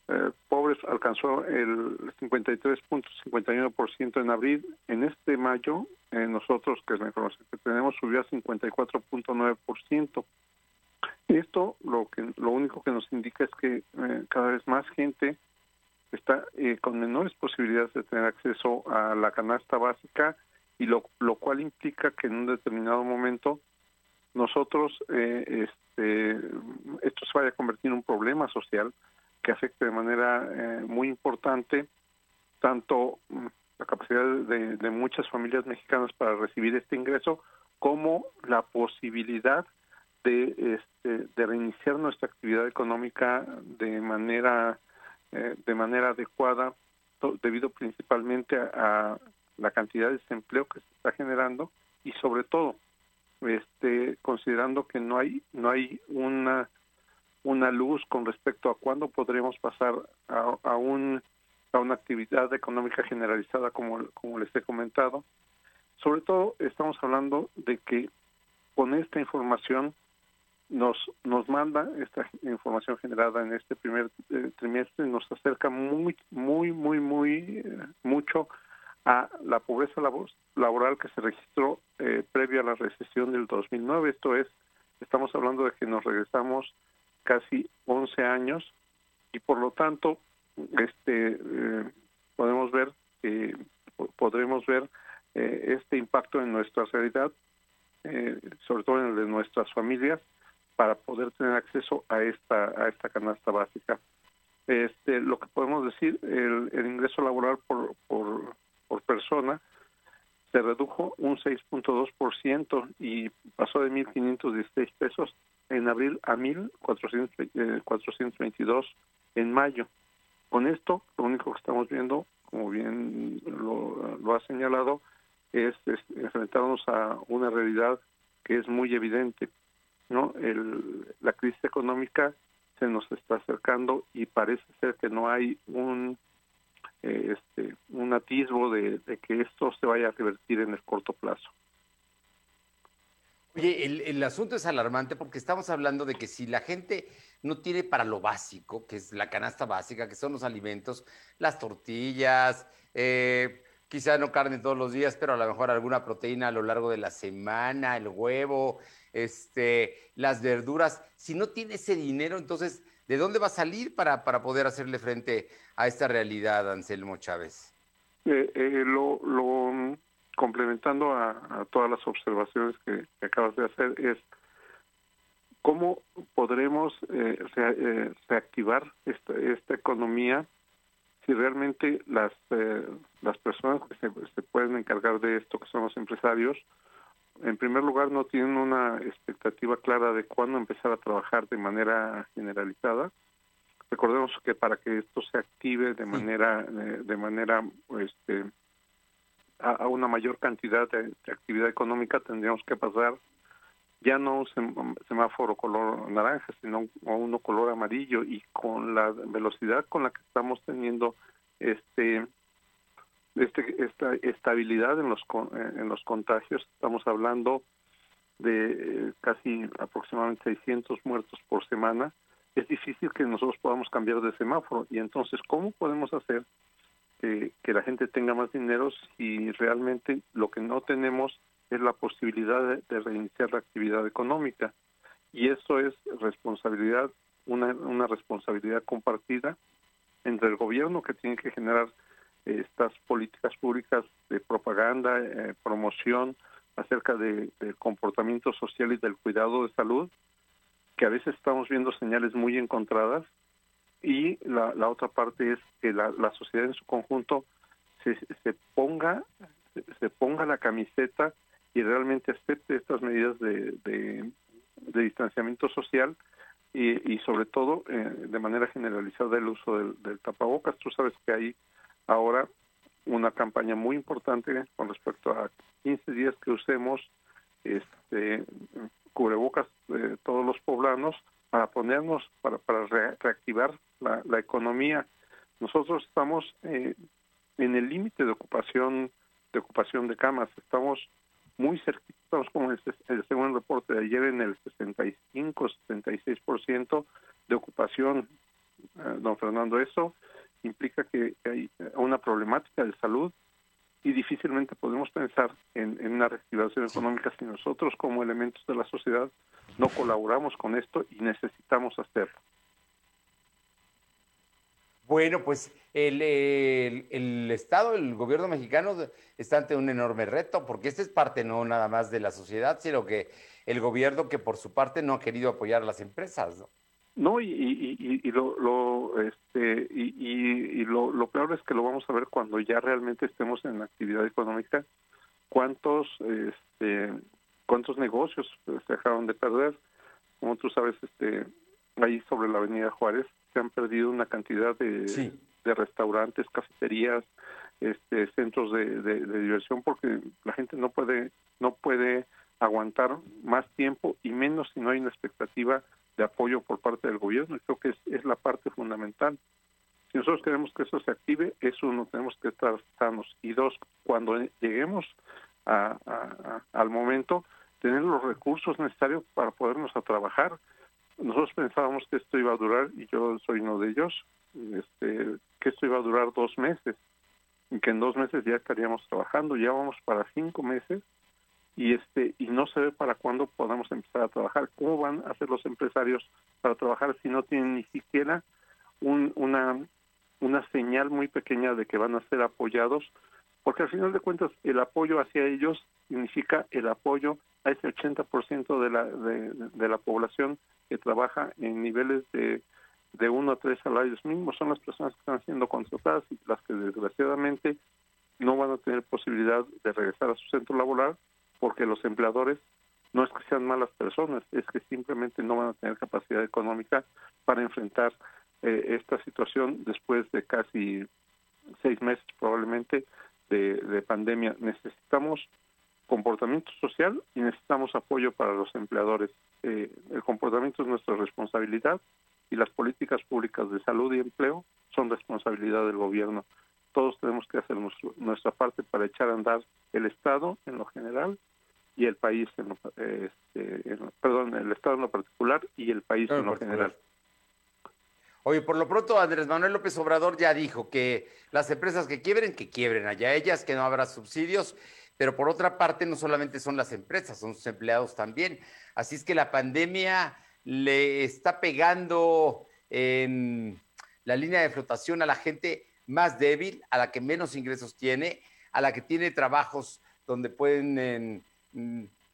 eh, pobres alcanzó el 53.51% en abril. En este mayo, eh, nosotros, que es la información que tenemos, subió a 54.9%. Esto lo que lo único que nos indica es que eh, cada vez más gente está con menores posibilidades de tener acceso a la canasta básica y lo, lo cual implica que en un determinado momento nosotros este, esto se vaya a convertir en un problema social que afecte de manera eh, muy importante tanto mm, la capacidad de, muchas familias mexicanas para recibir este ingreso como la posibilidad de, este, de reiniciar nuestra actividad económica de manera eh, de manera adecuada debido principalmente a, la cantidad de desempleo que se está generando y sobre todo este considerando que no hay no hay una una luz con respecto a cuándo podremos pasar a, un, a una actividad económica generalizada como, como les he comentado. Sobre todo estamos hablando de que con esta información nos nos manda esta información generada en este primer eh, trimestre nos acerca muy muy muy muy eh, mucho a la pobreza laboral que se registró eh, previo a la recesión del 2009 esto es estamos hablando de que nos regresamos casi 11 años y por lo tanto este eh, podemos ver eh, podremos ver eh, este impacto en nuestra realidad sobre todo en el de nuestras familias para poder tener acceso a esta a esta canasta básica. Este lo que podemos decir el, el ingreso laboral por, por por persona se redujo un 6.2% y pasó de 1.516 pesos en abril a 1.422 eh, en mayo. Con esto, lo único que estamos viendo, como bien lo, ha señalado, es, enfrentarnos a una realidad que es muy evidente. no el, La crisis económica se nos está acercando y parece ser que no hay un eh, este, un atisbo de, que esto se vaya a revertir en el corto plazo. Oye, el, asunto es alarmante porque estamos hablando de que si la gente no tiene para lo básico, que es la canasta básica, que son los alimentos, las tortillas, eh, quizá no carne todos los días, pero a lo mejor alguna proteína a lo largo de la semana, el huevo, este, las verduras, si no tiene ese dinero, entonces ¿De dónde va a salir para, para poder hacerle frente a esta realidad, Anselmo Chávez? Eh, eh, lo, lo, complementando a, todas las observaciones que, acabas de hacer, es ¿Cómo podremos eh, eh, reactivar esta, esta, economía si realmente las, eh, las personas que se, pueden encargar de esto, que son los empresarios, en primer lugar no tienen una expectativa clara de cuándo empezar a trabajar de manera generalizada? Recordemos que para que esto se active de manera, de, manera este, a, una mayor cantidad de actividad económica tendríamos que pasar ya no un semáforo color naranja, sino uno color amarillo y con la velocidad con la que estamos teniendo este, este esta estabilidad en los en los contagios, estamos hablando de eh, casi aproximadamente 600 muertos por semana, es difícil que nosotros podamos cambiar de semáforo. Y entonces cómo podemos hacer que, la gente tenga más dinero si realmente lo que no tenemos es la posibilidad de, reiniciar la actividad económica. Y eso es responsabilidad, una, una responsabilidad compartida entre el gobierno que tiene que generar eh, estas políticas públicas de propaganda, eh, promoción acerca de, del comportamiento social y del cuidado de salud, que a veces estamos viendo señales muy encontradas, y la, la otra parte es que la, la sociedad en su conjunto se, se ponga se ponga la camiseta y realmente acepte estas medidas de, de, distanciamiento social y, y sobre todo eh, de manera generalizada el uso del, del, tapabocas. Tú sabes que hay ahora una campaña muy importante con respecto a 15 días que usemos este cubrebocas de todos los poblanos para ponernos, para, para reactivar la, economía. Nosotros estamos eh, en el límite de ocupación de ocupación de camas. Estamos muy cerquita, estamos como el, el segundo reporte de ayer en el 65-66% de ocupación, eh, don Fernando. Eso implica que hay una problemática de salud y difícilmente podemos pensar en, en, una reactivación económica si nosotros como elementos de la sociedad no colaboramos con esto y necesitamos hacerlo. Bueno, pues el, el, Estado, el gobierno mexicano está ante un enorme reto, porque este es parte no nada más de la sociedad, sino que el gobierno que por su parte no ha querido apoyar a las empresas, ¿no? No, y, y, y lo, lo, este, y, y lo, lo, peor es que lo vamos a ver cuando ya realmente estemos en la actividad económica, cuántos, este, cuántos negocios se dejaron de perder. Como tú sabes, este, ahí sobre la Avenida Juárez, se han perdido una cantidad de, de restaurantes, cafeterías, este, centros de, de, diversión porque la gente no puede no puede aguantar más tiempo y menos si no hay una expectativa de apoyo por parte del gobierno. Y creo que es, es la parte fundamental. Si nosotros queremos que eso se active, eso uno, tenemos que estar sanos. Y dos, cuando lleguemos a, al momento, tener los recursos necesarios para podernos a trabajar nosotros pensábamos que esto iba a durar, y yo soy uno de ellos, este, que esto iba a durar dos meses, y que en dos meses ya estaríamos trabajando, ya vamos para cinco meses, y este y no se ve para cuándo podamos empezar a trabajar. ¿Cómo van a hacer los empresarios para trabajar si no tienen ni siquiera un, una, una señal muy pequeña de que van a ser apoyados? Porque al final de cuentas el apoyo hacia ellos significa el apoyo a ese 80% de la, de, la población que trabaja en niveles de, de uno a tres salarios mínimos son las personas que están siendo contratadas y las que desgraciadamente no van a tener posibilidad de regresar a su centro laboral porque los empleadores no es que sean malas personas, es que simplemente no van a tener capacidad económica para enfrentar eh, esta situación después de casi seis meses probablemente de, de pandemia. Necesitamos comportamiento social y necesitamos apoyo para los empleadores. Eh, el comportamiento es nuestra responsabilidad y las políticas públicas de salud y empleo son responsabilidad del gobierno. Todos tenemos que hacer nuestra parte para echar a andar el Estado en lo general y el país en lo, este, perdón, el Estado en lo particular y el país en lo general. Oye, por lo pronto Andrés Manuel López Obrador ya dijo que las empresas que quiebren, que quiebren allá ellas, que no habrá subsidios pero por otra parte no solamente son las empresas, son sus empleados también. Así es que la pandemia le está pegando en la línea de flotación a la gente más débil, a la que menos ingresos tiene, a la que tiene trabajos donde pueden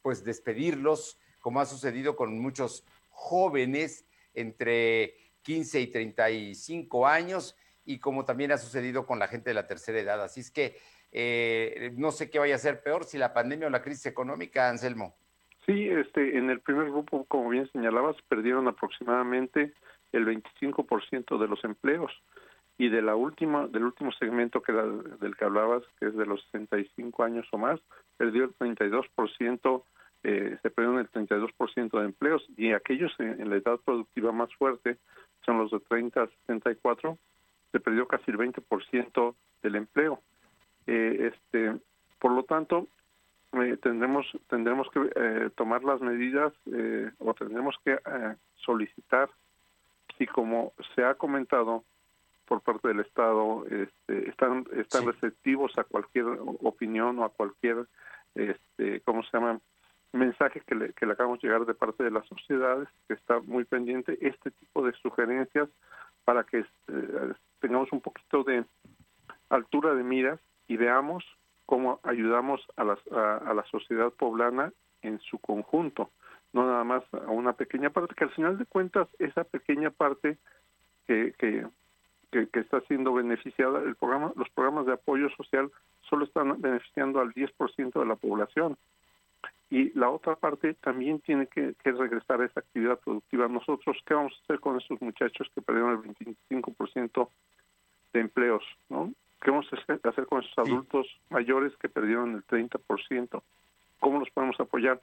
pues despedirlos, como ha sucedido con muchos jóvenes entre 15 y 35 años y como también ha sucedido con la gente de la tercera edad. Así es que eh, no sé qué vaya a ser peor, si la pandemia o la crisis económica, Anselmo. Sí, este, en el primer grupo, como bien señalabas, perdieron aproximadamente el 25% de los empleos y de la última del último segmento que del que hablabas, que es de los 65 años o más, perdió el 32%, eh, se perdieron el 32% de empleos y aquellos en, la edad productiva más fuerte, son los de 30 a 64, se perdió casi el 20% del empleo. Eh, este, por lo tanto, eh, tendremos tendremos que eh, tomar las medidas eh, o tendremos que solicitar si como se ha comentado por parte del Estado este, están están receptivos a cualquier opinión o a cualquier este cómo se llama mensaje que le, que le hagamos llegar de parte de las sociedades que está muy pendiente este tipo de sugerencias para que tengamos un poquito de altura de miras y veamos cómo ayudamos a, a, la sociedad poblana en su conjunto, no nada más a una pequeña parte, que al final de cuentas esa pequeña parte que, que, que, está siendo beneficiada, el programa, los programas de apoyo social solo están beneficiando al 10% de la población. Y la otra parte también tiene que, que, regresar a esa actividad productiva. Nosotros, ¿qué vamos a hacer con esos muchachos que perdieron el 25% de empleos? ¿no? ¿Qué vamos a hacer con esos adultos mayores que perdieron el 30%? ¿Cómo los podemos apoyar?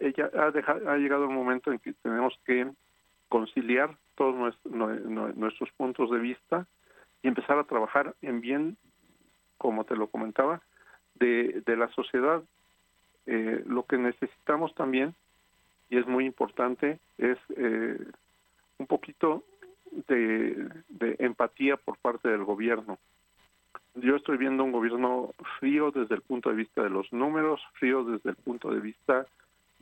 Ella ha, ha llegado el momento en que tenemos que conciliar todos nuestros, puntos de vista y empezar a trabajar en bien, como te lo comentaba, de, la sociedad. Eh, lo que necesitamos también, y es muy importante, es eh, un poquito de empatía por parte del gobierno yo estoy viendo un gobierno frío desde el punto de vista de los números, frío desde el punto de vista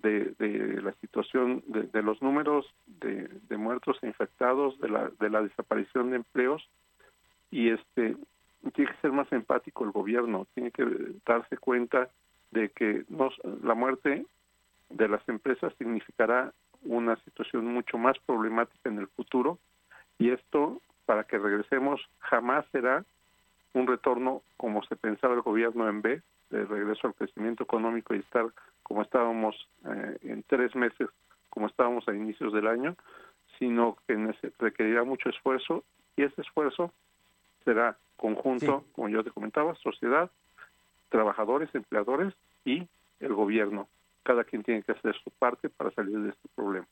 de, la situación de, los números de, muertos e infectados, de la, de la desaparición de empleos. Y este tiene que ser más empático el gobierno, tiene que darse cuenta de que la muerte de las empresas significará una situación mucho más problemática en el futuro. Y esto para que regresemos jamás será un retorno como se pensaba el gobierno en B, de regreso al crecimiento económico y estar como estábamos eh, en tres meses, como estábamos a inicios del año, sino que requerirá mucho esfuerzo y ese esfuerzo será conjunto, como yo te comentaba, sociedad, trabajadores, empleadores y el gobierno. Cada quien tiene que hacer su parte para salir de este problema.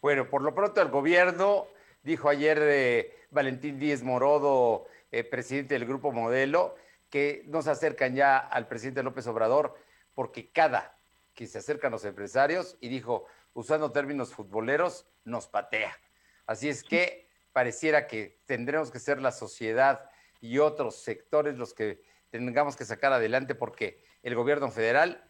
Bueno, por lo pronto el gobierno dijo ayer eh, Valentín Díez Morodo, eh, presidente del Grupo Modelo, que nos acercan ya al presidente López Obrador, porque cada que se acercan los empresarios, y dijo, usando términos futboleros, nos patea. Así es que pareciera que tendremos que ser la sociedad y otros sectores los que tengamos que sacar adelante, porque el gobierno federal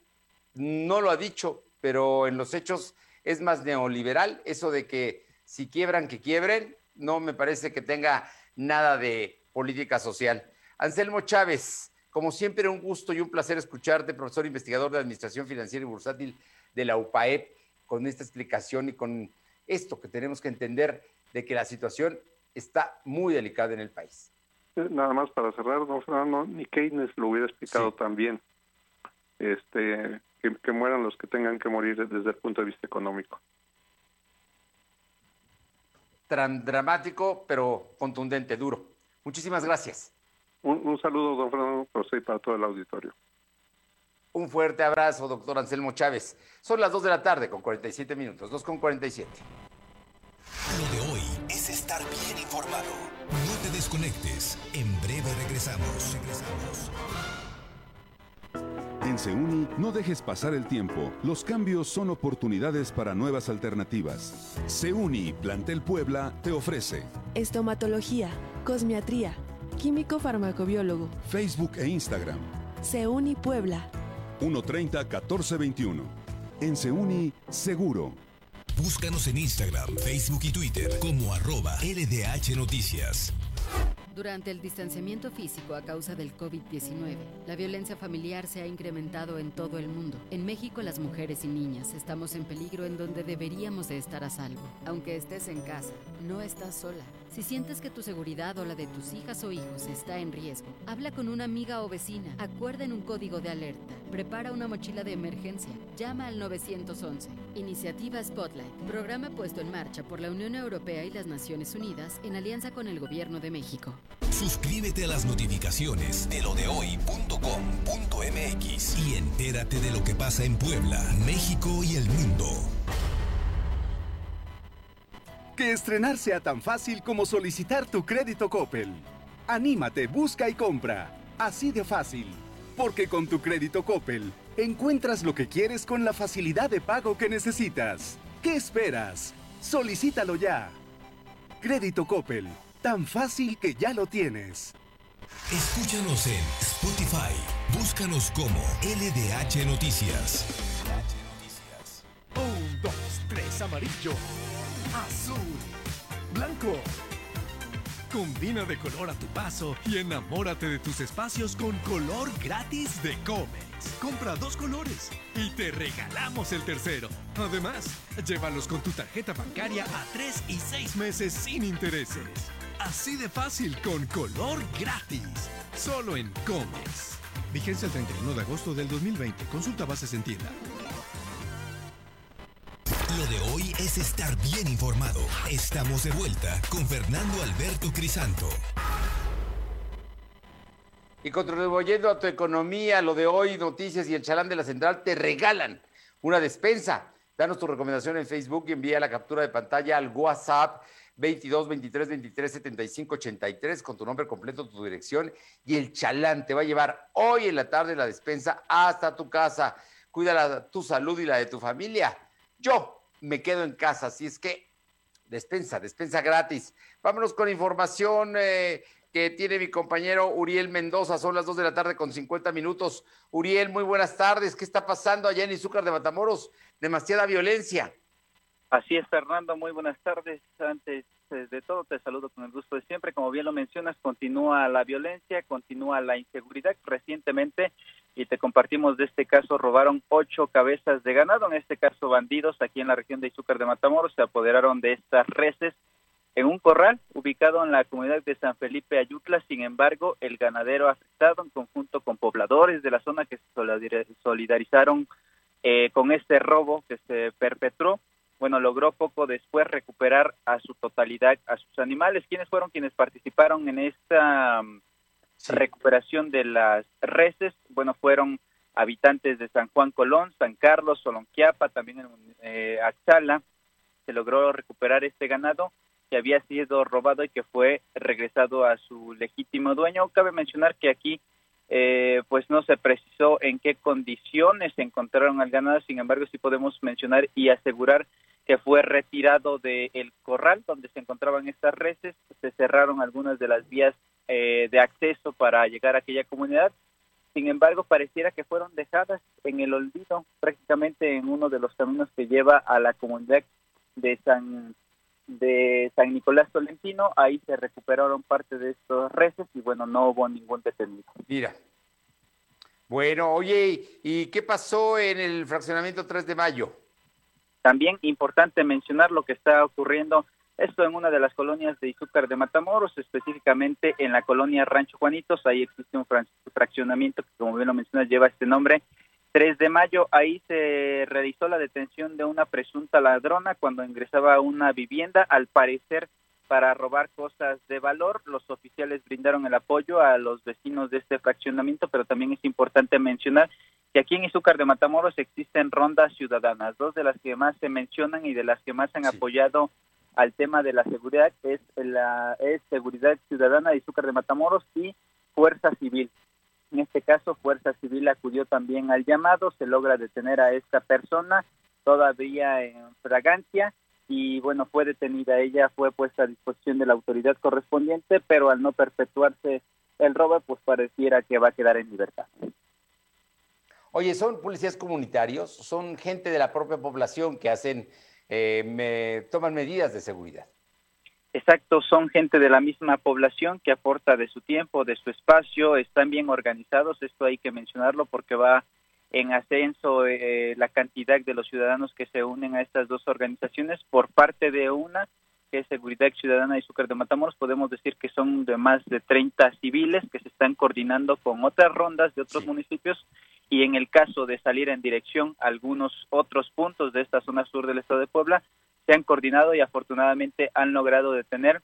no lo ha dicho, pero en los hechos es más neoliberal, eso de que si quiebran, que quiebren, no me parece que tenga nada de política social. Anselmo Chávez, como siempre, un gusto y un placer escucharte, profesor investigador de Administración Financiera y Bursátil de la UPAEP, con esta explicación y con esto que tenemos que entender de que la situación está muy delicada en el país. Eh, nada más para cerrar, no, Fernando, ni Keynes lo hubiera explicado también. Este, que mueran los que tengan que morir desde el punto de vista económico tan dramático, pero contundente, duro. Muchísimas gracias. Un, saludo, don Fernando, para todo el auditorio. Un fuerte abrazo, doctor Anselmo Chávez. Son las 2 de la tarde con 47 minutos, 2 con 47. Lo de hoy es estar bien informado. No te desconectes. En breve regresamos. Regresamos. En Seuni, no dejes pasar el tiempo. Los cambios son oportunidades para nuevas alternativas. Seuni, Plantel Puebla, te ofrece estomatología, cosmiatría, químico farmacobiólogo, Facebook e Instagram. Seuni Puebla. 130-1421. En Seuni, seguro. Búscanos en Instagram, Facebook y Twitter como arroba LDH Noticias. Durante el distanciamiento físico a causa del COVID-19, la violencia familiar se ha incrementado en todo el mundo. En México las mujeres y niñas estamos en peligro en donde deberíamos de estar a salvo. Aunque estés en casa, no estás sola. Si sientes que tu seguridad o la de tus hijas o hijos está en riesgo, habla con una amiga o vecina, acuerden un código de alerta, prepara una mochila de emergencia, llama al 911. Iniciativa Spotlight, programa puesto en marcha por la Unión Europea y las Naciones Unidas en alianza con el Gobierno de México. Suscríbete a las notificaciones de lo de hoy.com.mx y entérate de lo que pasa en Puebla, México y el mundo. Que estrenar sea tan fácil como solicitar tu crédito Coppel. Anímate, busca y compra. Así de fácil. Porque con tu crédito Coppel encuentras lo que quieres con la facilidad de pago que necesitas. ¿Qué esperas? Solicítalo ya. Crédito Coppel. Tan fácil que ya lo tienes. Escúchanos en Spotify. Búscanos como LDH Noticias. Un, dos, tres, amarillo. Azul. Blanco. Combina de color a tu paso y enamórate de tus espacios con color gratis de Comex. Compra dos colores y te regalamos el tercero. Además, llévalos con tu tarjeta bancaria a tres y seis meses sin intereses. Así de fácil con color gratis. Solo en Comex. Vigencia el 31 de agosto del 2020. Consulta bases en tienda. Lo de hoy es estar bien informado. Estamos de vuelta con Fernando Alberto Crisanto. Y contribuyendo a tu economía, lo de hoy, noticias y el chalán de la central te regalan una despensa. Danos tu recomendación en Facebook y envía la captura de pantalla al WhatsApp 22 23 23 75 83 con tu nombre completo, tu dirección y el chalán te va a llevar hoy en la tarde la despensa hasta tu casa. Cuida tu salud y la de tu familia. Yo me quedo en casa, así es que despensa, despensa gratis. Vámonos con información eh, que tiene mi compañero Uriel Mendoza. Son las 2 de la tarde con 50 minutos. Uriel, muy buenas tardes. ¿Qué está pasando allá en Izúcar de Matamoros? Demasiada violencia. Así es, Fernando. Muy buenas tardes. Antes eh, de todo, te saludo con el gusto de siempre. Como bien lo mencionas, continúa la violencia, continúa la inseguridad. Recientemente, y te compartimos de este caso, robaron ocho cabezas de ganado. En este caso, bandidos aquí en la región de Izúcar de Matamoros se apoderaron de estas reses en un corral ubicado en la comunidad de San Felipe Ayutla. Sin embargo, el ganadero afectado, en conjunto con pobladores de la zona que se solidarizaron eh, con este robo que se perpetró, bueno, logró poco después recuperar a su totalidad a sus animales. ¿Quiénes fueron quienes participaron en esta recuperación de las reses? Bueno, fueron habitantes de San Juan Colón, San Carlos, Solonquiapa, también en eh, Axala. Se logró recuperar este ganado que había sido robado y que fue regresado a su legítimo dueño. Cabe mencionar que aquí eh, pues no se precisó en qué condiciones se encontraron al ganado, sin embargo sí podemos mencionar y asegurar que fue retirado del corral donde se encontraban estas reses, se cerraron algunas de las vías eh, de acceso para llegar a aquella comunidad, sin embargo pareciera que fueron dejadas en el olvido prácticamente en uno de los caminos que lleva a la comunidad de San de San Nicolás Tolentino, ahí se recuperaron parte de estos reses y bueno, no hubo ningún detenido. Mira. Bueno, oye, ¿y qué pasó en el fraccionamiento 3 de mayo? También importante mencionar lo que está ocurriendo, esto en una de las colonias de Izúcar de Matamoros, específicamente en la colonia Rancho Juanitos, ahí existe un fraccionamiento que como bien lo mencionas lleva este nombre, 3 de mayo, ahí se realizó la detención de una presunta ladrona cuando ingresaba a una vivienda, al parecer para robar cosas de valor. Los oficiales brindaron el apoyo a los vecinos de este fraccionamiento, pero también es importante mencionar que aquí en Izúcar de Matamoros existen rondas ciudadanas. Dos de las que más se mencionan y de las que más han apoyado al tema de la seguridad es la es Seguridad Ciudadana de Izúcar de Matamoros y Fuerza Civil. En este caso, Fuerza Civil acudió también al llamado, se logra detener a esta persona todavía en fragancia y bueno, fue detenida ella, fue puesta a disposición de la autoridad correspondiente, pero al no perpetuarse el robo, pues pareciera que va a quedar en libertad. Oye, ¿son policías comunitarios? ¿Son gente de la propia población que hacen, eh, me, toman medidas de seguridad? Exacto, son gente de la misma población que aporta de su tiempo, de su espacio, están bien organizados, esto hay que mencionarlo porque va en ascenso eh, la cantidad de los ciudadanos que se unen a estas dos organizaciones por parte de una que es Seguridad Ciudadana y Zúcar de Matamoros, podemos decir que son de más de 30 civiles que se están coordinando con otras rondas de otros municipios y en el caso de salir en dirección a algunos otros puntos de esta zona sur del estado de Puebla, se han coordinado y afortunadamente han logrado detener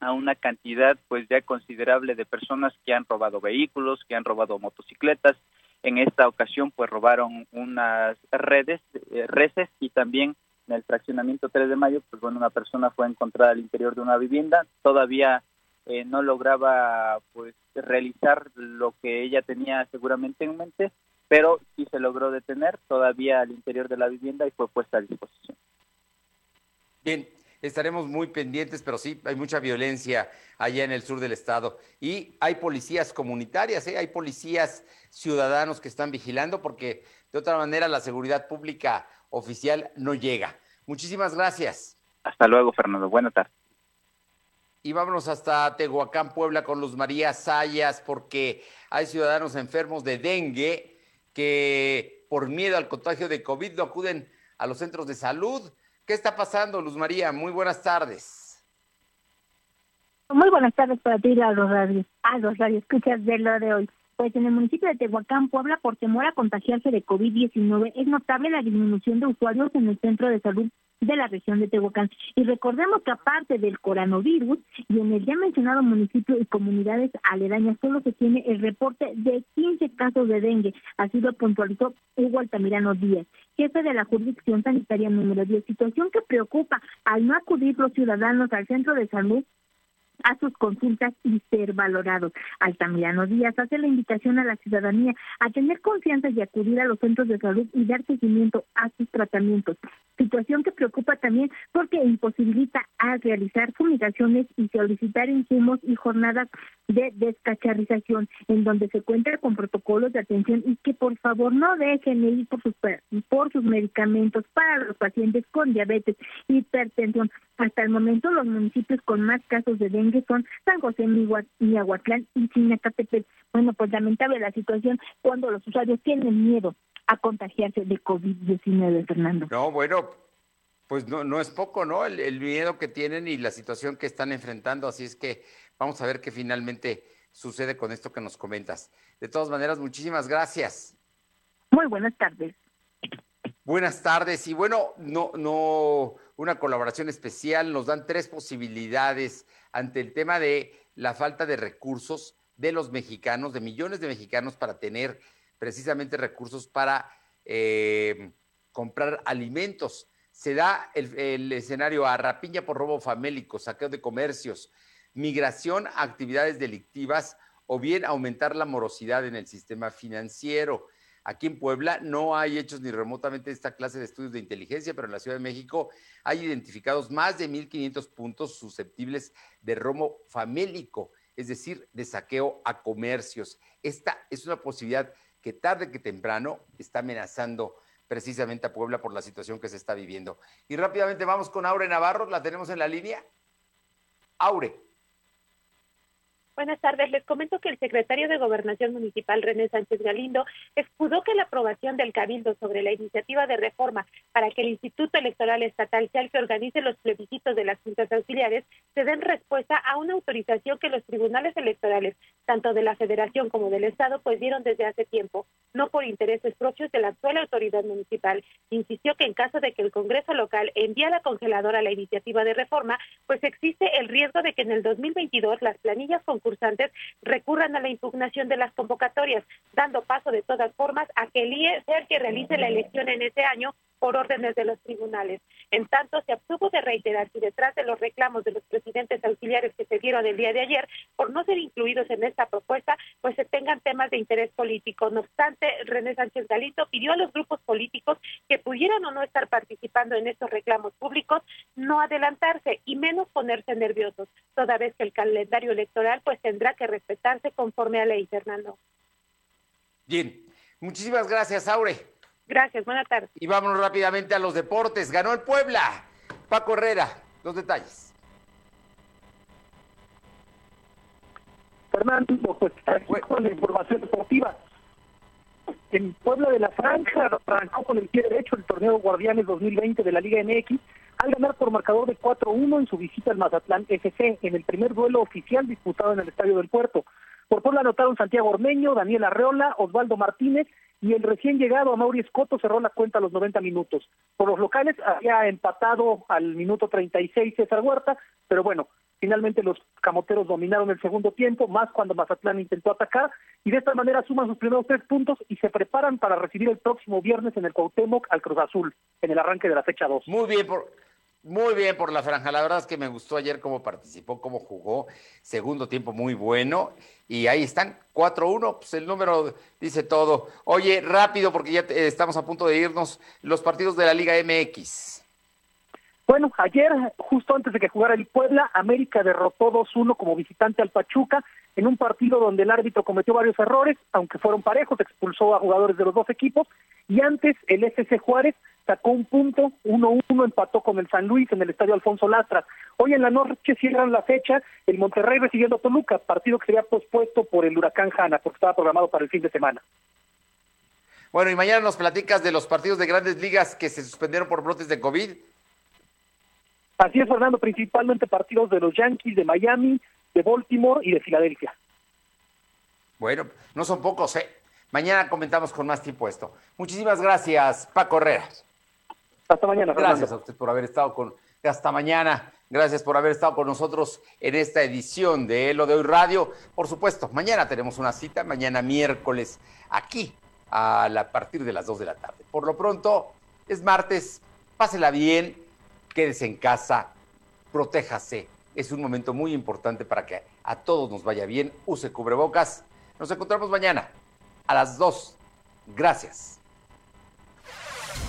a una cantidad pues ya considerable de personas que han robado vehículos, que han robado motocicletas. En esta ocasión pues robaron unas redes, eh, reses y también en el fraccionamiento 3 de mayo, pues bueno, una persona fue encontrada al interior de una vivienda, todavía eh, no lograba pues realizar lo que ella tenía seguramente en mente, pero sí se logró detener todavía al interior de la vivienda y fue puesta a disposición. Bien, estaremos muy pendientes, pero sí, hay mucha violencia allá en el sur del estado. Y hay policías comunitarias, ¿eh? hay policías ciudadanos que están vigilando, porque de otra manera la seguridad pública oficial no llega. Muchísimas gracias. Hasta luego, Fernando. Buenas tardes. Y vámonos hasta Tehuacán, Puebla, con Luz María Sayas, porque hay ciudadanos enfermos de dengue que por miedo al contagio de COVID no acuden a los centros de salud. ¿Qué está pasando, Luz María? Muy buenas tardes. Muy buenas tardes para ti a los radios, a los escuchas de lo de hoy. Pues en el municipio de Tehuacán, Puebla, por temor a contagiarse de COVID-19, es notable la disminución de usuarios en el centro de salud de la región de Tehuacán. Y recordemos que aparte del coronavirus y en el ya mencionado municipio y comunidades aledañas, solo se tiene el reporte de 15 casos de dengue. Así lo puntualizó Hugo Altamirano Díaz, jefe de la jurisdicción sanitaria número 10, situación que preocupa al no acudir los ciudadanos al centro de salud a sus consultas y ser valorados. Altamirano Díaz hace la invitación a la ciudadanía a tener confianza y acudir a los centros de salud y dar seguimiento a sus tratamientos. Situación que preocupa también porque imposibilita a realizar fumigaciones y solicitar insumos y jornadas de descacharización en donde se cuenta con protocolos de atención y que por favor no dejen de ir por sus, por sus medicamentos para los pacientes con diabetes, hipertensión. Hasta el momento los municipios con más casos de dengue son San José, Miahuatlán y Chinacatepec. Bueno, pues lamentable la situación cuando los usuarios tienen miedo a contagiarse de COVID-19, Fernando. No, bueno, pues no, no es poco, ¿no? El, miedo que tienen y la situación que están enfrentando, así es que vamos a ver qué finalmente sucede con esto que nos comentas. De todas maneras, muchísimas gracias. Muy buenas tardes. Buenas tardes. Y bueno, no, no, una colaboración especial. Nos dan tres posibilidades ante el tema de la falta de recursos de los mexicanos, de millones de mexicanos para tener precisamente recursos para eh, comprar alimentos. Se da el, escenario a rapiña por robo famélico, saqueo de comercios, migración a actividades delictivas o bien aumentar la morosidad en el sistema financiero. Aquí en Puebla no hay hechos ni remotamente esta clase de estudios de inteligencia, pero en la Ciudad de México hay identificados más de 1.500 puntos susceptibles de robo famélico, es decir, de saqueo a comercios. Esta es una posibilidad que tarde que temprano está amenazando precisamente a Puebla por la situación que se está viviendo. Y rápidamente vamos con Aure Navarro, la tenemos en la línea. Aure. Buenas tardes. Les comento que el secretario de Gobernación Municipal, René Sánchez Galindo, escudó que la aprobación del Cabildo sobre la iniciativa de reforma para que el Instituto Electoral Estatal sea el que organice los plebiscitos de las juntas auxiliares se den respuesta a una autorización que los tribunales electorales, tanto de la Federación como del Estado, pues dieron desde hace tiempo, no por intereses propios de la actual autoridad municipal. Insistió que en caso de que el Congreso local envíe a la congeladora la iniciativa de reforma, pues existe el riesgo de que en el 2022 las planillas con concursantes recurran a la impugnación de las convocatorias, dando paso de todas formas a que el IE sea el que realice la elección en ese año por órdenes de los tribunales. En tanto, se abstuvo de reiterar si detrás de los reclamos de los presidentes auxiliares que se dieron el día de ayer por no ser incluidos en esta propuesta, pues se tengan temas de interés político. No obstante, René Sánchez Galito pidió a los grupos políticos que pudieran o no estar participando en estos reclamos públicos no adelantarse y menos ponerse nerviosos, toda vez que el calendario electoral pues tendrá que respetarse conforme a ley, Fernando. Bien, muchísimas gracias, Aure. Gracias, buenas tardes. Y vámonos rápidamente a los deportes. Ganó el Puebla. Paco Herrera, los detalles. Fernando, pues aquí con la información deportiva. En Puebla de la Franja arrancó con el pie derecho el torneo Guardianes 2020 de la Liga MX al ganar por marcador de 4-1 en su visita al Mazatlán FC en el primer duelo oficial disputado en el Estadio del Puerto. Por Puebla anotaron Santiago Ormeño, Daniel Arreola, Osvaldo Martínez y el recién llegado a Mauri Escoto cerró la cuenta a los 90 minutos. Por los locales había empatado al minuto 36 César Huerta, pero bueno, finalmente los camoteros dominaron el segundo tiempo, más cuando Mazatlán intentó atacar y de esta manera suman sus primeros tres puntos y se preparan para recibir el próximo viernes en el Cuauhtémoc al Cruz Azul, en el arranque de la fecha 2. Muy bien, por, muy bien por la franja. La verdad es que me gustó ayer cómo participó, cómo jugó. Segundo tiempo muy bueno. Y ahí están, 4-1, pues el número dice todo. Oye, rápido, porque ya estamos a punto de irnos, los partidos de la Liga MX. Bueno, ayer, justo antes de que jugara el Puebla, América derrotó 2-1 como visitante al Pachuca en un partido donde el árbitro cometió varios errores, aunque fueron parejos, expulsó a jugadores de los dos equipos, y antes el FC Juárez sacó un punto, 1-1 empató con el San Luis en el Estadio Alfonso Lastra. Hoy en la noche cierran la fecha el Monterrey recibiendo a Toluca, partido que sería pospuesto por el huracán Hanna, porque estaba programado para el fin de semana. Bueno, y mañana nos platicas de los partidos de grandes ligas que se suspendieron por brotes de COVID. Así es, Fernando, principalmente partidos de los Yankees de Miami, de Baltimore y de Filadelfia. Bueno, no son pocos, ¿eh? Mañana comentamos con más tiempo esto. Muchísimas gracias, Paco Herreras. Hasta mañana. Gracias a usted por haber estado con. Hasta mañana. Gracias por haber estado con nosotros en esta edición de Lo de Hoy Radio. Por supuesto, mañana tenemos una cita, mañana miércoles, aquí, a, la, a partir de las 2 de la tarde. Por lo pronto, es martes, pásela bien, quédese en casa, protéjase. Es un momento muy importante para que a todos nos vaya bien. Use cubrebocas. Nos encontramos mañana a las 2. Gracias.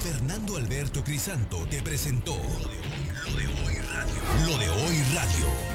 Fernando Alberto Crisanto te presentó Lo de Hoy Radio. Lo de Hoy Radio.